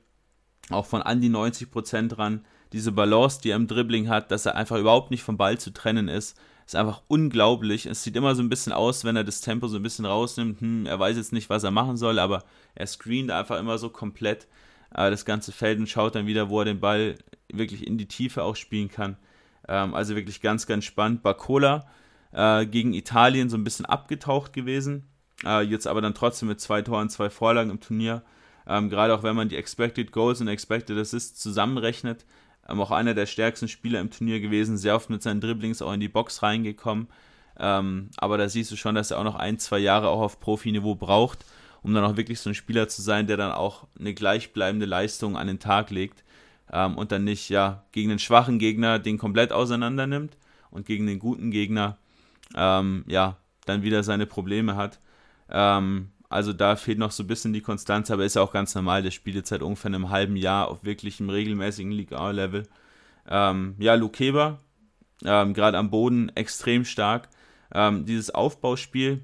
auch von an die 90% dran. Diese Balance, die er im Dribbling hat, dass er einfach überhaupt nicht vom Ball zu trennen ist, ist einfach unglaublich. Es sieht immer so ein bisschen aus, wenn er das Tempo so ein bisschen rausnimmt. Hm, er weiß jetzt nicht, was er machen soll, aber er screent einfach immer so komplett äh, das ganze Feld und schaut dann wieder, wo er den Ball wirklich in die Tiefe auch spielen kann. Ähm, also wirklich ganz, ganz spannend. Bacola äh, gegen Italien so ein bisschen abgetaucht gewesen. Äh, jetzt aber dann trotzdem mit zwei Toren, zwei Vorlagen im Turnier. Ähm, Gerade auch wenn man die Expected Goals und Expected Assists zusammenrechnet, ähm, auch einer der stärksten Spieler im Turnier gewesen, sehr oft mit seinen Dribblings auch in die Box reingekommen. Ähm, aber da siehst du schon, dass er auch noch ein, zwei Jahre auch auf Profiniveau braucht, um dann auch wirklich so ein Spieler zu sein, der dann auch eine gleichbleibende Leistung an den Tag legt ähm, und dann nicht ja gegen einen schwachen Gegner den komplett auseinander nimmt und gegen den guten Gegner ähm, ja dann wieder seine Probleme hat. Ähm, also da fehlt noch so ein bisschen die Konstanz, aber ist ja auch ganz normal. Der spielt jetzt seit ungefähr einem halben Jahr auf wirklich einem regelmäßigen Liga-Level. Ähm, ja, Lukeba, ähm, gerade am Boden extrem stark. Ähm, dieses Aufbauspiel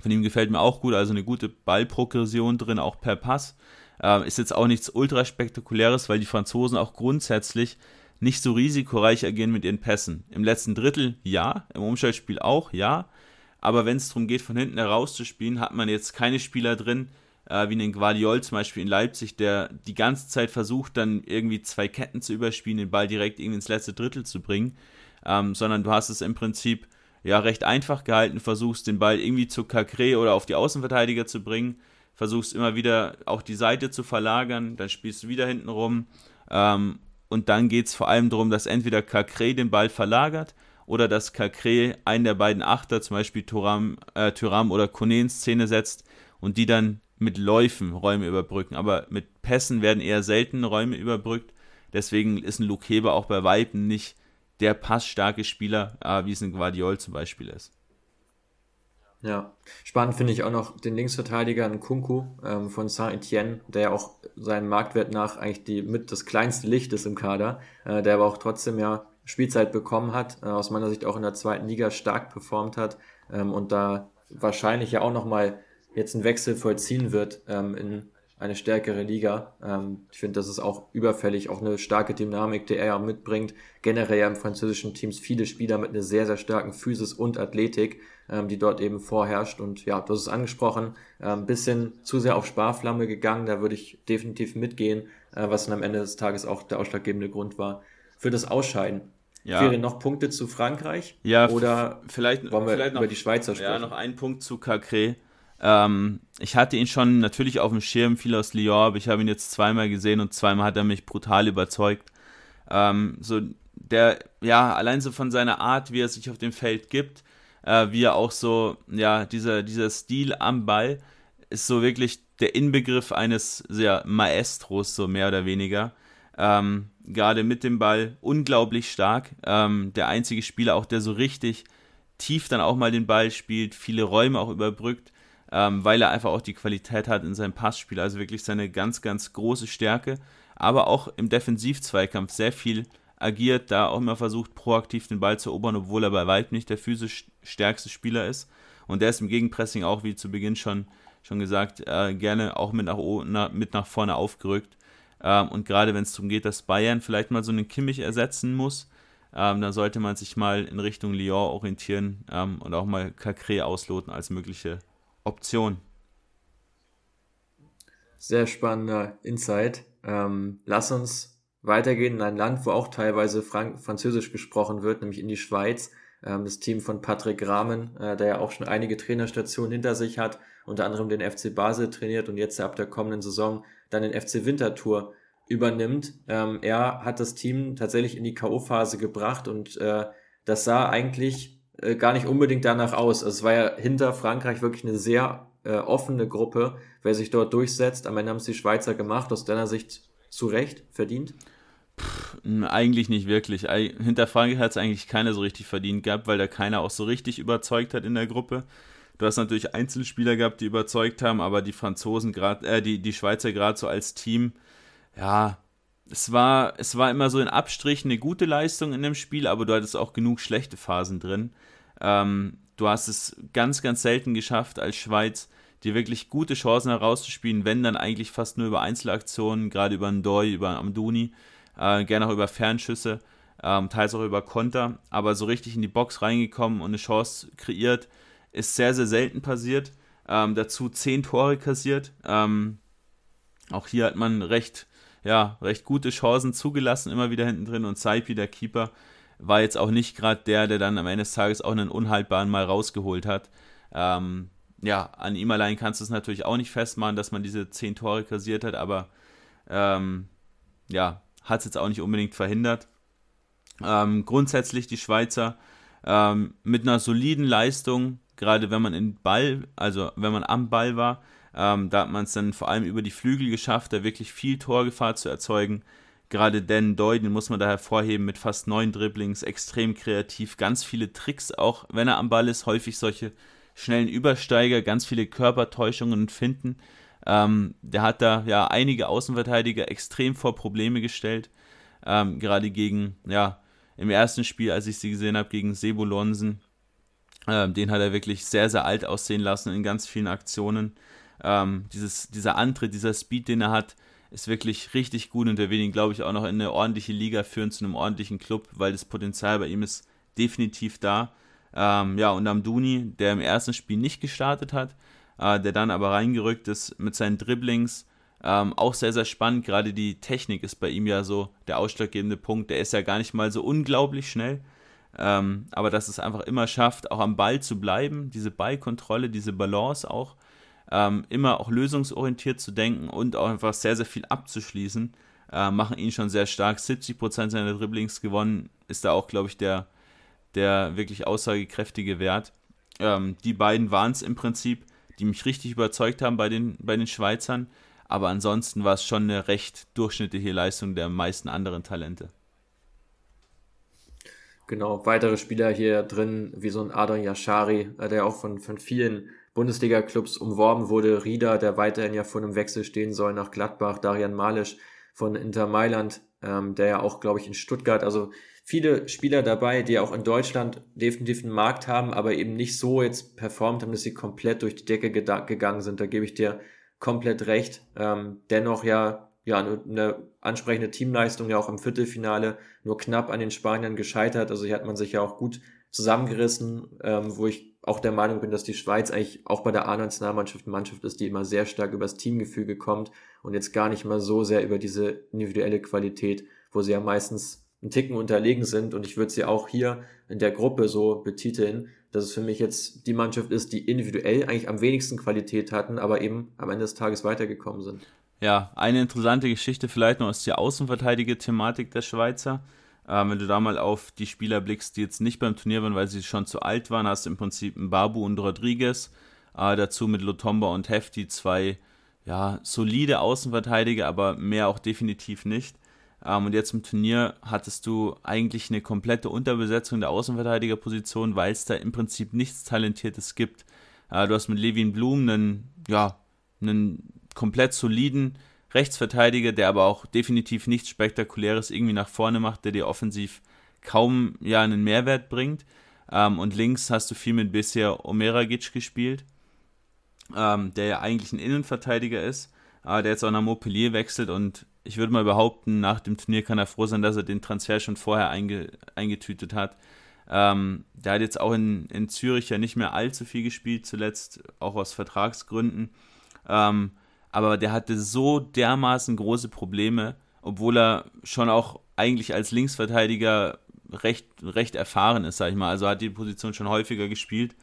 von ihm gefällt mir auch gut, also eine gute Ballprogression drin, auch per Pass. Ähm, ist jetzt auch nichts ultra spektakuläres, weil die Franzosen auch grundsätzlich nicht so risikoreich agieren mit ihren Pässen. Im letzten Drittel ja, im Umschaltspiel auch ja, aber wenn es darum geht, von hinten herauszuspielen, hat man jetzt keine Spieler drin, äh, wie einen Guardiol zum Beispiel in Leipzig, der die ganze Zeit versucht, dann irgendwie zwei Ketten zu überspielen, den Ball direkt irgendwie ins letzte Drittel zu bringen, ähm, sondern du hast es im Prinzip ja recht einfach gehalten, versuchst den Ball irgendwie zu Cacré oder auf die Außenverteidiger zu bringen, versuchst immer wieder auch die Seite zu verlagern, dann spielst du wieder hinten rum. Ähm, und dann geht es vor allem darum, dass entweder Cacré den Ball verlagert oder dass Cacré einen der beiden Achter, zum Beispiel Thuram, äh, Thuram oder Kone in Szene setzt und die dann mit Läufen Räume überbrücken. Aber mit Pässen werden eher selten Räume überbrückt. Deswegen ist ein Luke Heber auch bei Weitem nicht der passstarke Spieler, äh, wie es ein Guardiol zum Beispiel ist. Ja, spannend finde ich auch noch den Linksverteidiger Nkunku ähm, von Saint-Etienne, der ja auch seinen Marktwert nach eigentlich die, mit das kleinste Licht ist im Kader, äh, der aber auch trotzdem ja Spielzeit bekommen hat, äh, aus meiner Sicht auch in der zweiten Liga stark performt hat ähm, und da wahrscheinlich ja auch nochmal jetzt einen Wechsel vollziehen wird ähm, in eine stärkere Liga. Ähm, ich finde, das ist auch überfällig, auch eine starke Dynamik, die er ja mitbringt. Generell ja im französischen Teams viele Spieler mit einer sehr, sehr starken Physis und Athletik, ähm, die dort eben vorherrscht. Und ja, du hast es angesprochen, ein ähm, bisschen zu sehr auf Sparflamme gegangen, da würde ich definitiv mitgehen, äh, was dann am Ende des Tages auch der ausschlaggebende Grund war für das Ausscheiden. Ja. Fehlen noch Punkte zu Frankreich? Ja, oder vielleicht, wollen wir vielleicht noch, über die Schweizer sprechen? Ja, noch ein Punkt zu Cacré. Ähm, ich hatte ihn schon natürlich auf dem Schirm, viel aus Lyon, aber ich habe ihn jetzt zweimal gesehen und zweimal hat er mich brutal überzeugt. Ähm, so der, ja, allein so von seiner Art, wie er sich auf dem Feld gibt, äh, wie er auch so, ja, dieser, dieser Stil am Ball ist so wirklich der Inbegriff eines sehr Maestros, so mehr oder weniger. Ähm, Gerade mit dem Ball unglaublich stark. Ähm, der einzige Spieler auch, der so richtig tief dann auch mal den Ball spielt, viele Räume auch überbrückt, ähm, weil er einfach auch die Qualität hat in seinem Passspiel. Also wirklich seine ganz, ganz große Stärke. Aber auch im Defensivzweikampf sehr viel agiert, da auch immer versucht, proaktiv den Ball zu erobern, obwohl er bei weitem nicht der physisch stärkste Spieler ist. Und der ist im Gegenpressing auch, wie zu Beginn schon, schon gesagt, äh, gerne auch mit nach, na, mit nach vorne aufgerückt. Ähm, und gerade wenn es darum geht, dass Bayern vielleicht mal so einen Kimmich ersetzen muss, ähm, dann sollte man sich mal in Richtung Lyon orientieren ähm, und auch mal Cacré ausloten als mögliche Option. Sehr spannender Insight. Ähm, lass uns weitergehen in ein Land, wo auch teilweise Frank Französisch gesprochen wird, nämlich in die Schweiz. Ähm, das Team von Patrick Rahmen, äh, der ja auch schon einige Trainerstationen hinter sich hat, unter anderem den FC Basel trainiert und jetzt ab der kommenden Saison dann den FC Winterthur übernimmt. Ähm, er hat das Team tatsächlich in die K.O.-Phase gebracht und äh, das sah eigentlich äh, gar nicht unbedingt danach aus. Also es war ja hinter Frankreich wirklich eine sehr äh, offene Gruppe, wer sich dort durchsetzt. Am Ende haben es die Schweizer gemacht, aus deiner Sicht zu Recht verdient? Pff, eigentlich nicht wirklich. Hinter Frankreich hat es eigentlich keiner so richtig verdient gehabt, weil da keiner auch so richtig überzeugt hat in der Gruppe. Du hast natürlich Einzelspieler gehabt, die überzeugt haben, aber die Franzosen gerade, äh, die, die Schweizer gerade so als Team, ja, es war, es war immer so in Abstrichen eine gute Leistung in dem Spiel, aber du hattest auch genug schlechte Phasen drin. Ähm, du hast es ganz, ganz selten geschafft, als Schweiz dir wirklich gute Chancen herauszuspielen, wenn dann eigentlich fast nur über Einzelaktionen, gerade über Ndoy, über Amduni, äh, gerne auch über Fernschüsse, ähm, teils auch über Konter, aber so richtig in die Box reingekommen und eine Chance kreiert, ist sehr, sehr selten passiert. Ähm, dazu zehn Tore kassiert. Ähm, auch hier hat man recht, ja, recht gute Chancen zugelassen, immer wieder hinten drin. Und Saipi, der Keeper, war jetzt auch nicht gerade der, der dann am Ende des Tages auch einen unhaltbaren Mal rausgeholt hat. Ähm, ja, an ihm allein kannst du es natürlich auch nicht festmachen, dass man diese zehn Tore kassiert hat, aber ähm, ja, hat es jetzt auch nicht unbedingt verhindert. Ähm, grundsätzlich die Schweizer ähm, mit einer soliden Leistung, gerade wenn man in Ball, also wenn man am Ball war, ähm, da hat man es dann vor allem über die Flügel geschafft, da wirklich viel Torgefahr zu erzeugen. Gerade Dan Doy, muss man da hervorheben mit fast neun Dribblings, extrem kreativ, ganz viele Tricks, auch wenn er am Ball ist, häufig solche schnellen Übersteiger, ganz viele Körpertäuschungen und Finden. Ähm, der hat da ja einige Außenverteidiger extrem vor Probleme gestellt. Ähm, gerade gegen, ja, im ersten Spiel, als ich sie gesehen habe, gegen Sebo Lonsen. Ähm, den hat er wirklich sehr, sehr alt aussehen lassen in ganz vielen Aktionen. Ähm, dieses, dieser Antritt, dieser Speed, den er hat, ist wirklich richtig gut und der will ihn, glaube ich, auch noch in eine ordentliche Liga führen, zu einem ordentlichen Club, weil das Potenzial bei ihm ist definitiv da. Ähm, ja, und Amduni, der im ersten Spiel nicht gestartet hat, äh, der dann aber reingerückt ist mit seinen Dribblings. Ähm, auch sehr, sehr spannend. Gerade die Technik ist bei ihm ja so der ausschlaggebende Punkt. Der ist ja gar nicht mal so unglaublich schnell. Ähm, aber dass es einfach immer schafft, auch am Ball zu bleiben, diese Ballkontrolle, diese Balance auch, ähm, immer auch lösungsorientiert zu denken und auch einfach sehr, sehr viel abzuschließen, äh, machen ihn schon sehr stark. 70% seiner Dribblings gewonnen, ist da auch, glaube ich, der, der wirklich aussagekräftige Wert. Ähm, die beiden waren es im Prinzip, die mich richtig überzeugt haben bei den, bei den Schweizern. Aber ansonsten war es schon eine recht durchschnittliche Leistung der meisten anderen Talente. Genau, weitere Spieler hier drin, wie so ein Adon Yashari, äh, der auch von, von vielen Bundesliga-Clubs umworben wurde. Rieder, der weiterhin ja vor einem Wechsel stehen soll nach Gladbach. Darian Malisch von Inter Mailand, ähm, der ja auch, glaube ich, in Stuttgart, also viele Spieler dabei, die auch in Deutschland definitiv einen Markt haben, aber eben nicht so jetzt performt haben, dass sie komplett durch die Decke gegangen sind. Da gebe ich dir komplett recht. Ähm, dennoch ja, ja, eine ansprechende Teamleistung ja auch im Viertelfinale nur knapp an den Spaniern gescheitert. Also hier hat man sich ja auch gut zusammengerissen, ähm, wo ich auch der Meinung bin, dass die Schweiz eigentlich auch bei der A-Nationalmannschaft eine Mannschaft ist, die immer sehr stark übers Teamgefüge kommt und jetzt gar nicht mal so sehr über diese individuelle Qualität, wo sie ja meistens einen Ticken unterlegen sind. Und ich würde sie auch hier in der Gruppe so betiteln, dass es für mich jetzt die Mannschaft ist, die individuell eigentlich am wenigsten Qualität hatten, aber eben am Ende des Tages weitergekommen sind. Ja, eine interessante Geschichte vielleicht noch ist die Außenverteidiger-Thematik der Schweizer. Ähm, wenn du da mal auf die Spieler blickst, die jetzt nicht beim Turnier waren, weil sie schon zu alt waren, hast du im Prinzip Babu und Rodriguez. Äh, dazu mit Lotomba und Hefti zwei ja, solide Außenverteidiger, aber mehr auch definitiv nicht. Ähm, und jetzt im Turnier hattest du eigentlich eine komplette Unterbesetzung der Außenverteidigerposition, weil es da im Prinzip nichts Talentiertes gibt. Äh, du hast mit Levin Blum einen, ja, einen komplett soliden Rechtsverteidiger, der aber auch definitiv nichts Spektakuläres irgendwie nach vorne macht, der dir offensiv kaum ja, einen Mehrwert bringt. Ähm, und links hast du viel mit bisher Omeragic gespielt, ähm, der ja eigentlich ein Innenverteidiger ist, äh, der jetzt auch nach Montpellier wechselt und ich würde mal behaupten, nach dem Turnier kann er froh sein, dass er den Transfer schon vorher einge, eingetütet hat. Ähm, der hat jetzt auch in, in Zürich ja nicht mehr allzu viel gespielt, zuletzt auch aus Vertragsgründen. Ähm, aber der hatte so dermaßen große Probleme, obwohl er schon auch eigentlich als Linksverteidiger recht, recht erfahren ist, sag ich mal. Also hat die Position schon häufiger gespielt.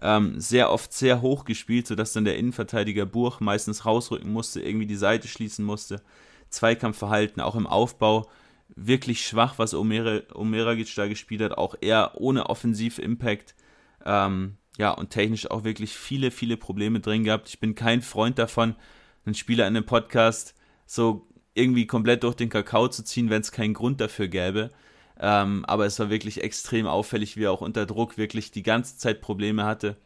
Ähm, sehr oft sehr hoch gespielt, sodass dann der Innenverteidiger Buch meistens rausrücken musste, irgendwie die Seite schließen musste. Zweikampfverhalten, auch im Aufbau wirklich schwach, was Omeragic da gespielt hat, auch eher ohne Offensiv-Impact. Ähm, ja, und technisch auch wirklich viele, viele Probleme drin gehabt. Ich bin kein Freund davon, einen Spieler in einem Podcast so irgendwie komplett durch den Kakao zu ziehen, wenn es keinen Grund dafür gäbe. Ähm, aber es war wirklich extrem auffällig, wie er auch unter Druck wirklich die ganze Zeit Probleme hatte.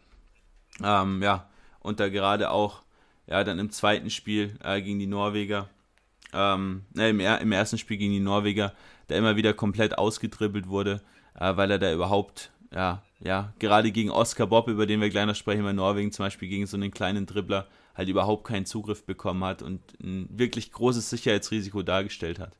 Ähm, ja, und da gerade auch, ja, dann im zweiten Spiel äh, gegen die Norweger, ähm, ne, im, im, ersten Spiel gegen die Norweger, der immer wieder komplett ausgedribbelt wurde, äh, weil er da überhaupt, ja, ja, gerade gegen Oscar Bob, über den wir gleich noch sprechen, bei Norwegen zum Beispiel gegen so einen kleinen Dribbler, halt überhaupt keinen Zugriff bekommen hat und ein wirklich großes Sicherheitsrisiko dargestellt hat.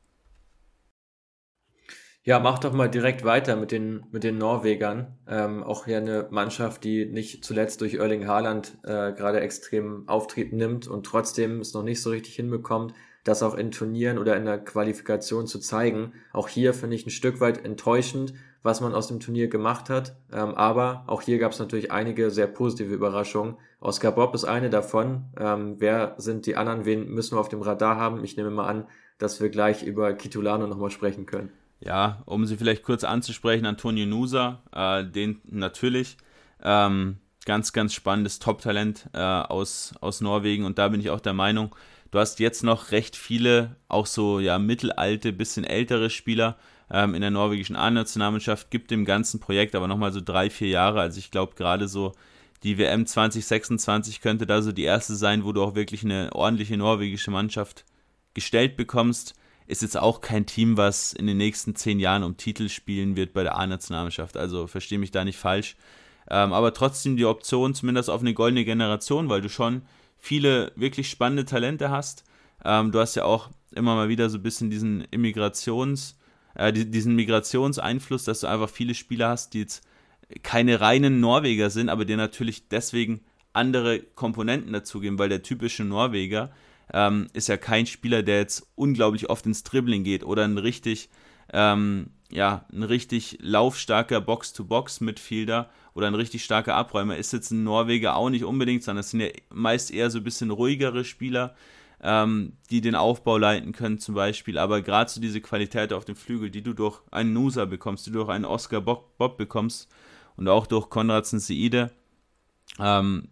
Ja, mach doch mal direkt weiter mit den, mit den Norwegern. Ähm, auch hier eine Mannschaft, die nicht zuletzt durch Erling Haaland äh, gerade extrem Auftrieb nimmt und trotzdem es noch nicht so richtig hinbekommt, das auch in Turnieren oder in der Qualifikation zu zeigen. Auch hier finde ich ein Stück weit enttäuschend, was man aus dem Turnier gemacht hat. Ähm, aber auch hier gab es natürlich einige sehr positive Überraschungen. Oscar Bob ist eine davon. Ähm, wer sind die anderen? Wen müssen wir auf dem Radar haben? Ich nehme mal an, dass wir gleich über Kitulano nochmal sprechen können. Ja, um sie vielleicht kurz anzusprechen, Antonio Nusa, äh, den natürlich. Ähm, ganz, ganz spannendes Top-Talent äh, aus, aus Norwegen und da bin ich auch der Meinung, du hast jetzt noch recht viele, auch so ja mittelalte, bisschen ältere Spieler ähm, in der norwegischen A-Nationalmannschaft, gibt dem ganzen Projekt aber nochmal so drei, vier Jahre. Also ich glaube gerade so die WM 2026 könnte da so die erste sein, wo du auch wirklich eine ordentliche norwegische Mannschaft gestellt bekommst ist jetzt auch kein Team, was in den nächsten zehn Jahren um Titel spielen wird bei der A-Nationalmannschaft. Also verstehe mich da nicht falsch. Ähm, aber trotzdem die Option zumindest auf eine goldene Generation, weil du schon viele wirklich spannende Talente hast. Ähm, du hast ja auch immer mal wieder so ein bisschen diesen Immigrations, äh, diesen Migrationseinfluss, dass du einfach viele Spieler hast, die jetzt keine reinen Norweger sind, aber dir natürlich deswegen andere Komponenten dazugeben, weil der typische Norweger ähm, ist ja kein Spieler, der jetzt unglaublich oft ins Dribbling geht oder ein richtig, ähm, ja, ein richtig laufstarker Box-to-Box-Midfielder oder ein richtig starker Abräumer. Ist jetzt ein Norweger auch nicht unbedingt, sondern es sind ja meist eher so ein bisschen ruhigere Spieler, ähm, die den Aufbau leiten können zum Beispiel. Aber gerade so diese Qualität auf dem Flügel, die du durch einen Nusa bekommst, die du durch einen Oscar Bob, Bob bekommst und auch durch Konradsen Seide, ähm,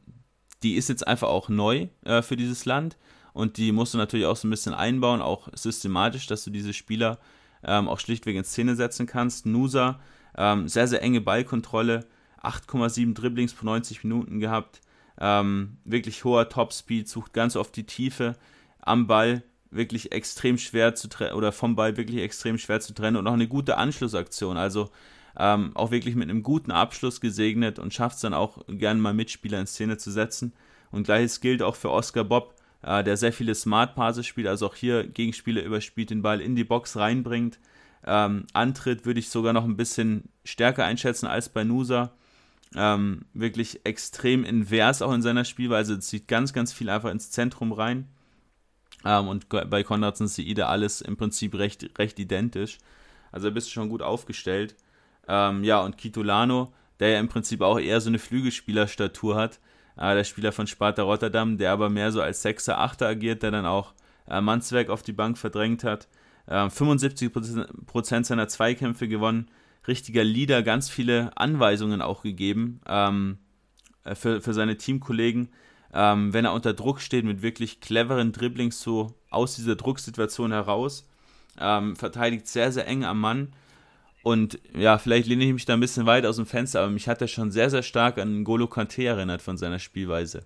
die ist jetzt einfach auch neu äh, für dieses Land und die musst du natürlich auch so ein bisschen einbauen, auch systematisch, dass du diese Spieler ähm, auch schlichtweg in Szene setzen kannst. Nusa, ähm, sehr, sehr enge Ballkontrolle, 8,7 Dribblings pro 90 Minuten gehabt, ähm, wirklich hoher Topspeed, sucht ganz oft die Tiefe am Ball, wirklich extrem schwer zu trennen oder vom Ball wirklich extrem schwer zu trennen und auch eine gute Anschlussaktion. Also ähm, auch wirklich mit einem guten Abschluss gesegnet und schafft es dann auch gerne mal Mitspieler in Szene zu setzen. Und gleiches gilt auch für Oscar Bob, äh, der sehr viele Smart Passes spielt, also auch hier Gegenspieler überspielt, den Ball in die Box reinbringt. Ähm, Antritt würde ich sogar noch ein bisschen stärker einschätzen als bei Nusa. Ähm, wirklich extrem invers auch in seiner Spielweise. Es zieht ganz, ganz viel einfach ins Zentrum rein. Ähm, und bei Konrad und Seide alles im Prinzip recht, recht identisch. Also bist du schon gut aufgestellt. Ähm, ja, und Kitolano, der ja im Prinzip auch eher so eine Flügelspielerstatur hat, äh, der Spieler von Sparta Rotterdam, der aber mehr so als Sechser, Achter agiert, der dann auch äh, Mannswerk auf die Bank verdrängt hat. Äh, 75% seiner Zweikämpfe gewonnen, richtiger Leader, ganz viele Anweisungen auch gegeben ähm, äh, für, für seine Teamkollegen. Ähm, wenn er unter Druck steht, mit wirklich cleveren Dribblings so aus dieser Drucksituation heraus. Ähm, verteidigt sehr, sehr eng am Mann und ja, vielleicht lehne ich mich da ein bisschen weit aus dem Fenster, aber mich hat er schon sehr, sehr stark an Golo Kante erinnert von seiner Spielweise.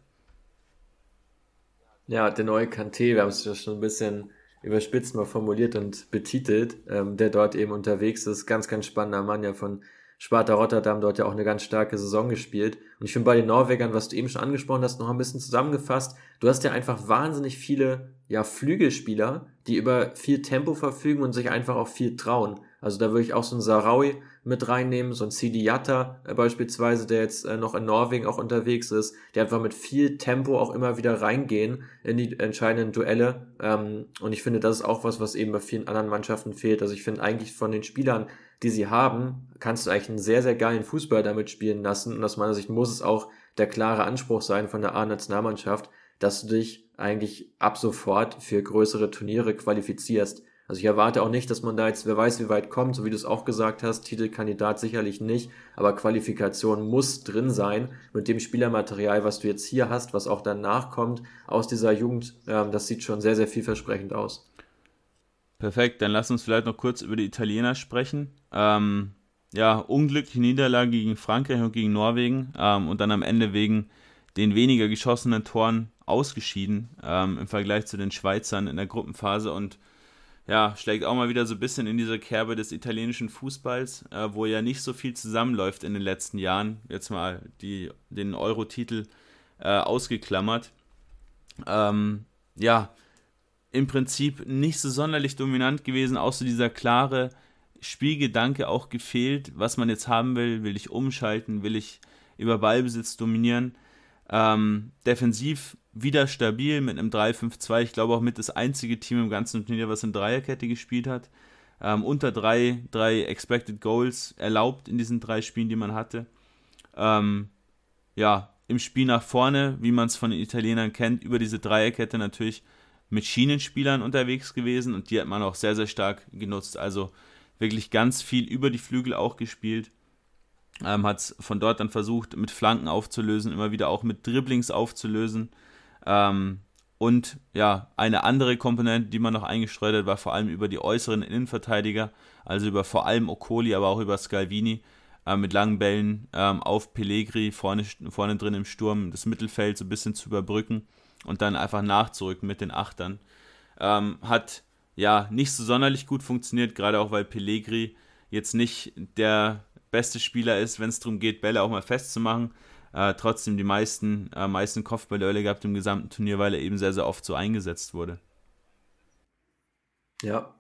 Ja, der neue Kante, wir haben es ja schon ein bisschen überspitzt mal formuliert und betitelt, ähm, der dort eben unterwegs ist. Ganz, ganz spannender Mann, ja von Sparta Rotterdam, dort ja auch eine ganz starke Saison gespielt. Und ich finde bei den Norwegern, was du eben schon angesprochen hast, noch ein bisschen zusammengefasst, du hast ja einfach wahnsinnig viele ja, Flügelspieler, die über viel Tempo verfügen und sich einfach auch viel trauen. Also da würde ich auch so einen Sarawi mit reinnehmen, so ein Sidi Yatta äh, beispielsweise, der jetzt äh, noch in Norwegen auch unterwegs ist, der einfach mit viel Tempo auch immer wieder reingehen in die entscheidenden Duelle. Ähm, und ich finde, das ist auch was, was eben bei vielen anderen Mannschaften fehlt. Also ich finde eigentlich von den Spielern, die sie haben, kannst du eigentlich einen sehr, sehr geilen Fußball damit spielen lassen. Und aus meiner Sicht muss es auch der klare Anspruch sein von der A-Nationalmannschaft, dass du dich eigentlich ab sofort für größere Turniere qualifizierst. Also ich erwarte auch nicht, dass man da jetzt, wer weiß, wie weit kommt, so wie du es auch gesagt hast, Titelkandidat sicherlich nicht, aber Qualifikation muss drin sein mit dem Spielermaterial, was du jetzt hier hast, was auch danach kommt aus dieser Jugend. Ähm, das sieht schon sehr, sehr vielversprechend aus. Perfekt, dann lass uns vielleicht noch kurz über die Italiener sprechen. Ähm, ja, unglückliche Niederlage gegen Frankreich und gegen Norwegen ähm, und dann am Ende wegen den weniger geschossenen Toren ausgeschieden ähm, im Vergleich zu den Schweizern in der Gruppenphase und ja, schlägt auch mal wieder so ein bisschen in diese Kerbe des italienischen Fußballs, äh, wo ja nicht so viel zusammenläuft in den letzten Jahren. Jetzt mal die, den Euro-Titel äh, ausgeklammert. Ähm, ja, im Prinzip nicht so sonderlich dominant gewesen, so dieser klare Spielgedanke auch gefehlt, was man jetzt haben will. Will ich umschalten? Will ich über Ballbesitz dominieren? Ähm, defensiv wieder stabil mit einem 3-5-2. Ich glaube auch mit das einzige Team im ganzen Turnier, was in Dreierkette gespielt hat. Ähm, unter drei, drei Expected Goals erlaubt in diesen drei Spielen, die man hatte. Ähm, ja, im Spiel nach vorne, wie man es von den Italienern kennt, über diese Dreierkette natürlich mit Schienenspielern unterwegs gewesen und die hat man auch sehr, sehr stark genutzt. Also wirklich ganz viel über die Flügel auch gespielt. Ähm, hat es von dort dann versucht, mit Flanken aufzulösen, immer wieder auch mit Dribblings aufzulösen. Ähm, und ja, eine andere Komponente, die man noch eingestreut hat, war vor allem über die äußeren Innenverteidiger, also über vor allem Okoli, aber auch über Scalvini, äh, mit langen Bällen ähm, auf Pellegri vorne, vorne drin im Sturm, das Mittelfeld so ein bisschen zu überbrücken und dann einfach nachzurücken mit den Achtern. Ähm, hat ja nicht so sonderlich gut funktioniert, gerade auch weil Pellegri jetzt nicht der beste Spieler ist, wenn es darum geht, Bälle auch mal festzumachen äh, trotzdem die meisten, äh, meisten Kopfballduelle gehabt im gesamten Turnier, weil er eben sehr, sehr oft so eingesetzt wurde. Ja,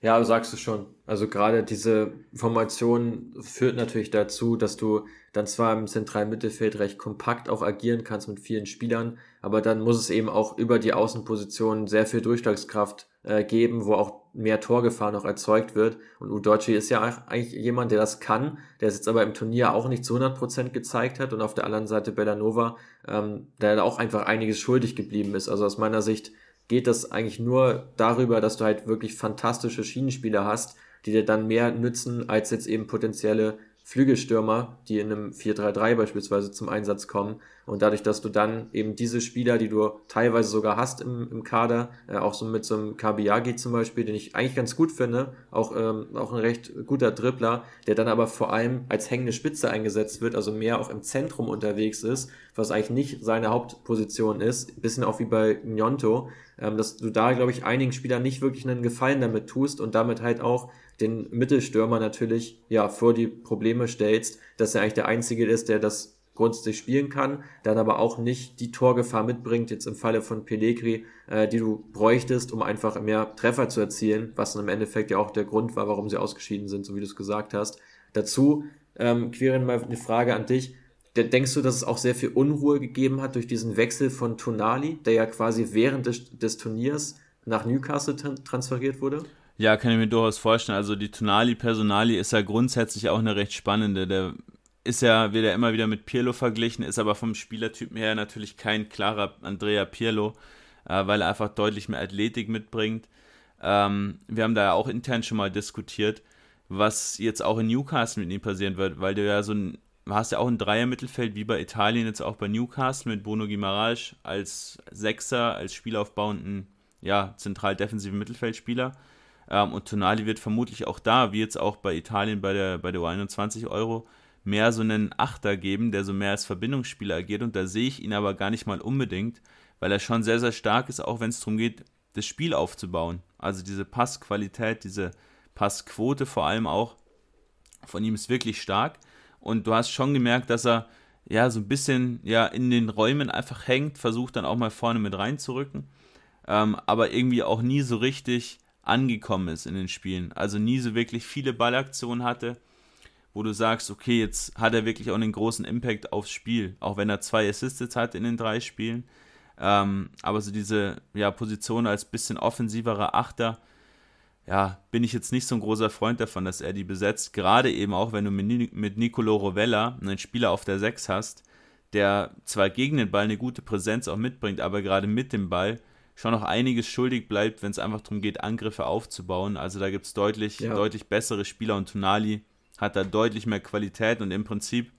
ja, sagst du schon. Also gerade diese Formation führt natürlich dazu, dass du dann zwar im zentralen Mittelfeld recht kompakt auch agieren kannst mit vielen Spielern, aber dann muss es eben auch über die Außenposition sehr viel Durchschlagskraft äh, geben, wo auch mehr Torgefahr noch erzeugt wird. Und Udochi ist ja eigentlich jemand, der das kann, der es jetzt aber im Turnier auch nicht zu 100% gezeigt hat. Und auf der anderen Seite Bellanova, ähm, der auch einfach einiges schuldig geblieben ist. Also aus meiner Sicht geht das eigentlich nur darüber, dass du halt wirklich fantastische Schienenspieler hast, die dir dann mehr nützen als jetzt eben potenzielle Flügelstürmer, die in einem 4-3-3 beispielsweise zum Einsatz kommen. Und dadurch, dass du dann eben diese Spieler, die du teilweise sogar hast im, im Kader, äh, auch so mit so einem Kabiagi zum Beispiel, den ich eigentlich ganz gut finde, auch, ähm, auch ein recht guter Dribbler, der dann aber vor allem als hängende Spitze eingesetzt wird, also mehr auch im Zentrum unterwegs ist, was eigentlich nicht seine Hauptposition ist, bisschen auch wie bei Nyonto, ähm, dass du da, glaube ich, einigen Spielern nicht wirklich einen Gefallen damit tust und damit halt auch den Mittelstürmer natürlich ja vor die Probleme stellst, dass er eigentlich der Einzige ist, der das grundsätzlich spielen kann, dann aber auch nicht die Torgefahr mitbringt, jetzt im Falle von Pellegri, äh, die du bräuchtest, um einfach mehr Treffer zu erzielen, was dann im Endeffekt ja auch der Grund war, warum sie ausgeschieden sind, so wie du es gesagt hast. Dazu, ähm, Quirin, mal eine Frage an dich. Denkst du, dass es auch sehr viel Unruhe gegeben hat durch diesen Wechsel von Tonali, der ja quasi während des, des Turniers nach Newcastle transferiert wurde? Ja, kann ich mir durchaus vorstellen. Also die Tonali Personali ist ja grundsätzlich auch eine recht spannende. Der ist ja, wird ja immer wieder mit Pirlo verglichen, ist aber vom Spielertypen her natürlich kein klarer Andrea Pirlo, äh, weil er einfach deutlich mehr Athletik mitbringt. Ähm, wir haben da ja auch intern schon mal diskutiert, was jetzt auch in Newcastle mit ihm passieren wird, weil du ja so ein, hast ja auch ein Dreier-Mittelfeld wie bei Italien, jetzt auch bei Newcastle mit Bruno Guimaraes als Sechser, als spielaufbauenden, ja, zentral defensiven Mittelfeldspieler. Ähm, und Tonali wird vermutlich auch da, wie jetzt auch bei Italien bei der, bei der U21 Euro, mehr so einen Achter geben, der so mehr als Verbindungsspieler agiert. Und da sehe ich ihn aber gar nicht mal unbedingt, weil er schon sehr, sehr stark ist, auch wenn es darum geht, das Spiel aufzubauen. Also diese Passqualität, diese Passquote vor allem auch von ihm ist wirklich stark. Und du hast schon gemerkt, dass er ja so ein bisschen ja in den Räumen einfach hängt, versucht dann auch mal vorne mit reinzurücken, ähm, aber irgendwie auch nie so richtig angekommen ist in den Spielen. Also nie so wirklich viele Ballaktionen hatte, wo du sagst, okay, jetzt hat er wirklich auch einen großen Impact aufs Spiel, auch wenn er zwei Assists hat in den drei Spielen. Ähm, aber so diese ja, Position als bisschen offensiverer Achter, ja, bin ich jetzt nicht so ein großer Freund davon, dass er die besetzt. Gerade eben auch, wenn du mit, mit Nicolo Rovella einen Spieler auf der 6 hast, der zwar gegen den Ball eine gute Präsenz auch mitbringt, aber gerade mit dem Ball schon noch einiges schuldig bleibt, wenn es einfach darum geht, Angriffe aufzubauen. Also da gibt es deutlich, ja. deutlich bessere Spieler und Tonali hat da deutlich mehr Qualität und im Prinzip,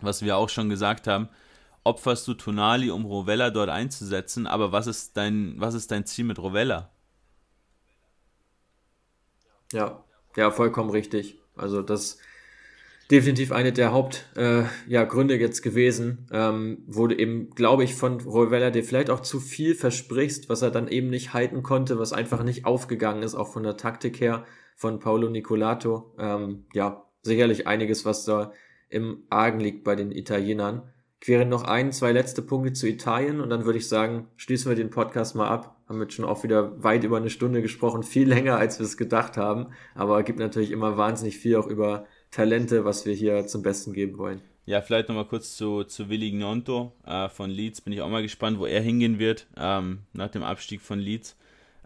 was wir auch schon gesagt haben, opferst du Tonali, um Rovella dort einzusetzen, aber was ist dein, was ist dein Ziel mit Rovella? Ja, ja, vollkommen richtig. Also das definitiv eine der Hauptgründe äh, ja, Gründe jetzt gewesen, ähm, wo du eben, glaube ich, von Rovella dir vielleicht auch zu viel versprichst, was er dann eben nicht halten konnte, was einfach nicht aufgegangen ist, auch von der Taktik her von Paolo Nicolato. Ähm, ja, sicherlich einiges, was da im Argen liegt bei den Italienern. Queren noch ein, zwei letzte Punkte zu Italien und dann würde ich sagen, schließen wir den Podcast mal ab. Haben jetzt schon auch wieder weit über eine Stunde gesprochen, viel länger als wir es gedacht haben, aber gibt natürlich immer wahnsinnig viel auch über Talente, was wir hier zum Besten geben wollen. Ja, vielleicht nochmal kurz zu, zu Willi Gnonto äh, von Leeds. Bin ich auch mal gespannt, wo er hingehen wird ähm, nach dem Abstieg von Leeds.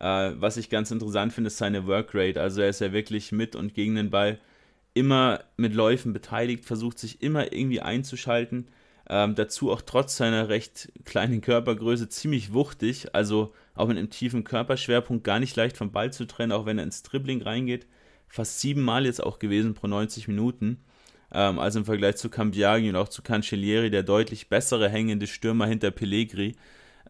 Äh, was ich ganz interessant finde, ist seine Workrate. Also er ist ja wirklich mit und gegen den Ball immer mit Läufen beteiligt, versucht sich immer irgendwie einzuschalten. Ähm, dazu auch trotz seiner recht kleinen Körpergröße ziemlich wuchtig, also auch mit einem tiefen Körperschwerpunkt gar nicht leicht vom Ball zu trennen, auch wenn er ins Dribbling reingeht fast siebenmal jetzt auch gewesen pro 90 Minuten. Ähm, also im Vergleich zu Cambiaghi und auch zu Cancellieri der deutlich bessere hängende Stürmer hinter Pellegri.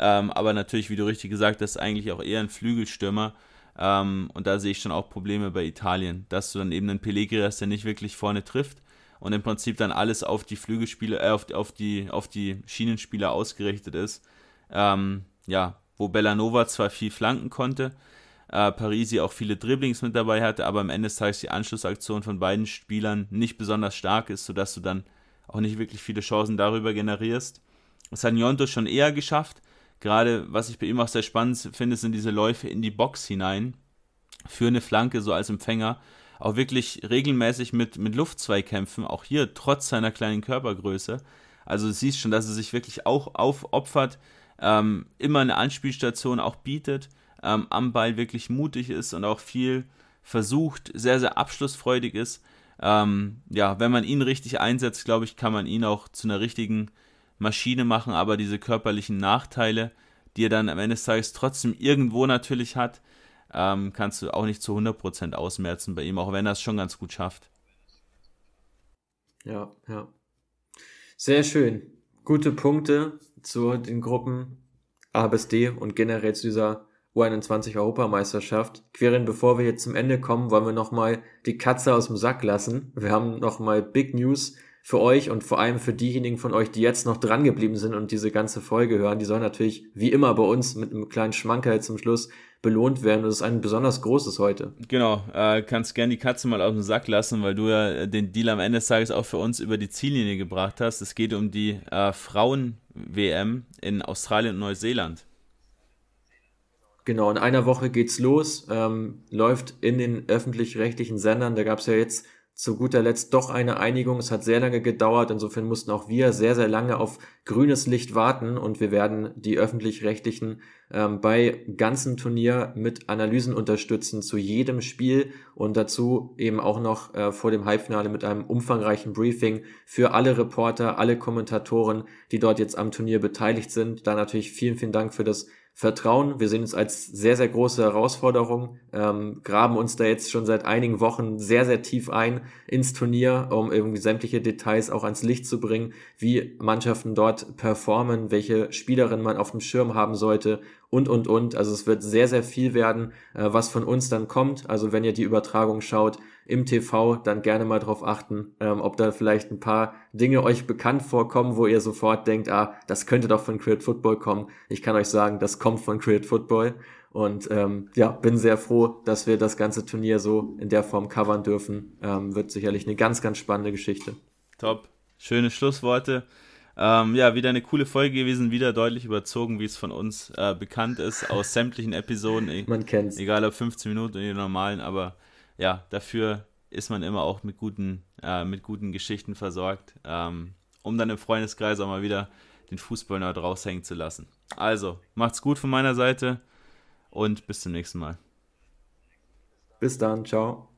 Ähm, aber natürlich, wie du richtig gesagt hast, eigentlich auch eher ein Flügelstürmer. Ähm, und da sehe ich schon auch Probleme bei Italien, dass du dann eben einen Pellegri hast, der nicht wirklich vorne trifft und im Prinzip dann alles auf die Flügelspieler, äh, auf, auf, die, auf die Schienenspieler ausgerichtet ist. Ähm, ja, wo Bellanova zwar viel flanken konnte, äh, Parisi auch viele Dribblings mit dabei hatte, aber am Ende des Tages die Anschlussaktion von beiden Spielern nicht besonders stark ist, sodass du dann auch nicht wirklich viele Chancen darüber generierst. Das hat Njonto schon eher geschafft. Gerade was ich bei ihm auch sehr spannend finde, sind diese Läufe in die Box hinein für eine Flanke, so als Empfänger. Auch wirklich regelmäßig mit, mit Luftzweikämpfen, auch hier trotz seiner kleinen Körpergröße. Also du siehst schon, dass er sich wirklich auch aufopfert, ähm, immer eine Anspielstation auch bietet ähm, am Ball wirklich mutig ist und auch viel versucht, sehr, sehr abschlussfreudig ist. Ähm, ja, wenn man ihn richtig einsetzt, glaube ich, kann man ihn auch zu einer richtigen Maschine machen, aber diese körperlichen Nachteile, die er dann am Ende des Tages trotzdem irgendwo natürlich hat, ähm, kannst du auch nicht zu 100% ausmerzen bei ihm, auch wenn er es schon ganz gut schafft. Ja, ja. Sehr schön. Gute Punkte zu den Gruppen A bis D und generell zu dieser U21 Europameisterschaft. Querin, bevor wir jetzt zum Ende kommen, wollen wir nochmal die Katze aus dem Sack lassen. Wir haben nochmal Big News für euch und vor allem für diejenigen von euch, die jetzt noch dran geblieben sind und diese ganze Folge hören. Die sollen natürlich wie immer bei uns mit einem kleinen Schmankerl zum Schluss belohnt werden. Das ist ein besonders großes heute. Genau, äh, kannst gerne die Katze mal aus dem Sack lassen, weil du ja den Deal am Ende des Tages auch für uns über die Ziellinie gebracht hast. Es geht um die äh, Frauen-WM in Australien und Neuseeland. Genau, in einer Woche geht's los, ähm, läuft in den öffentlich-rechtlichen Sendern. Da gab's ja jetzt zu guter Letzt doch eine Einigung. Es hat sehr lange gedauert. Insofern mussten auch wir sehr, sehr lange auf grünes Licht warten und wir werden die öffentlich-rechtlichen ähm, bei ganzen Turnier mit Analysen unterstützen zu jedem Spiel und dazu eben auch noch äh, vor dem Halbfinale mit einem umfangreichen Briefing für alle Reporter, alle Kommentatoren, die dort jetzt am Turnier beteiligt sind. Da natürlich vielen, vielen Dank für das Vertrauen. Wir sehen es als sehr, sehr große Herausforderung, ähm, graben uns da jetzt schon seit einigen Wochen sehr, sehr tief ein ins Turnier, um irgendwie sämtliche Details auch ans Licht zu bringen, wie Mannschaften dort performen, welche Spielerin man auf dem Schirm haben sollte und, und, und. Also es wird sehr, sehr viel werden, äh, was von uns dann kommt. Also wenn ihr die Übertragung schaut, im TV dann gerne mal drauf achten, ähm, ob da vielleicht ein paar Dinge euch bekannt vorkommen, wo ihr sofort denkt, ah, das könnte doch von Create Football kommen. Ich kann euch sagen, das kommt von Create Football. Und ähm, ja, bin sehr froh, dass wir das ganze Turnier so in der Form covern dürfen. Ähm, wird sicherlich eine ganz, ganz spannende Geschichte. Top. Schöne Schlussworte. Ähm, ja, wieder eine coole Folge gewesen, wieder deutlich überzogen, wie es von uns äh, bekannt ist, aus sämtlichen Episoden. Man kennt's. Egal ob 15 Minuten oder die normalen, aber ja, dafür ist man immer auch mit guten, äh, mit guten Geschichten versorgt, ähm, um dann im Freundeskreis auch mal wieder den Fußballnerd raushängen zu lassen. Also, macht's gut von meiner Seite und bis zum nächsten Mal. Bis dann, ciao.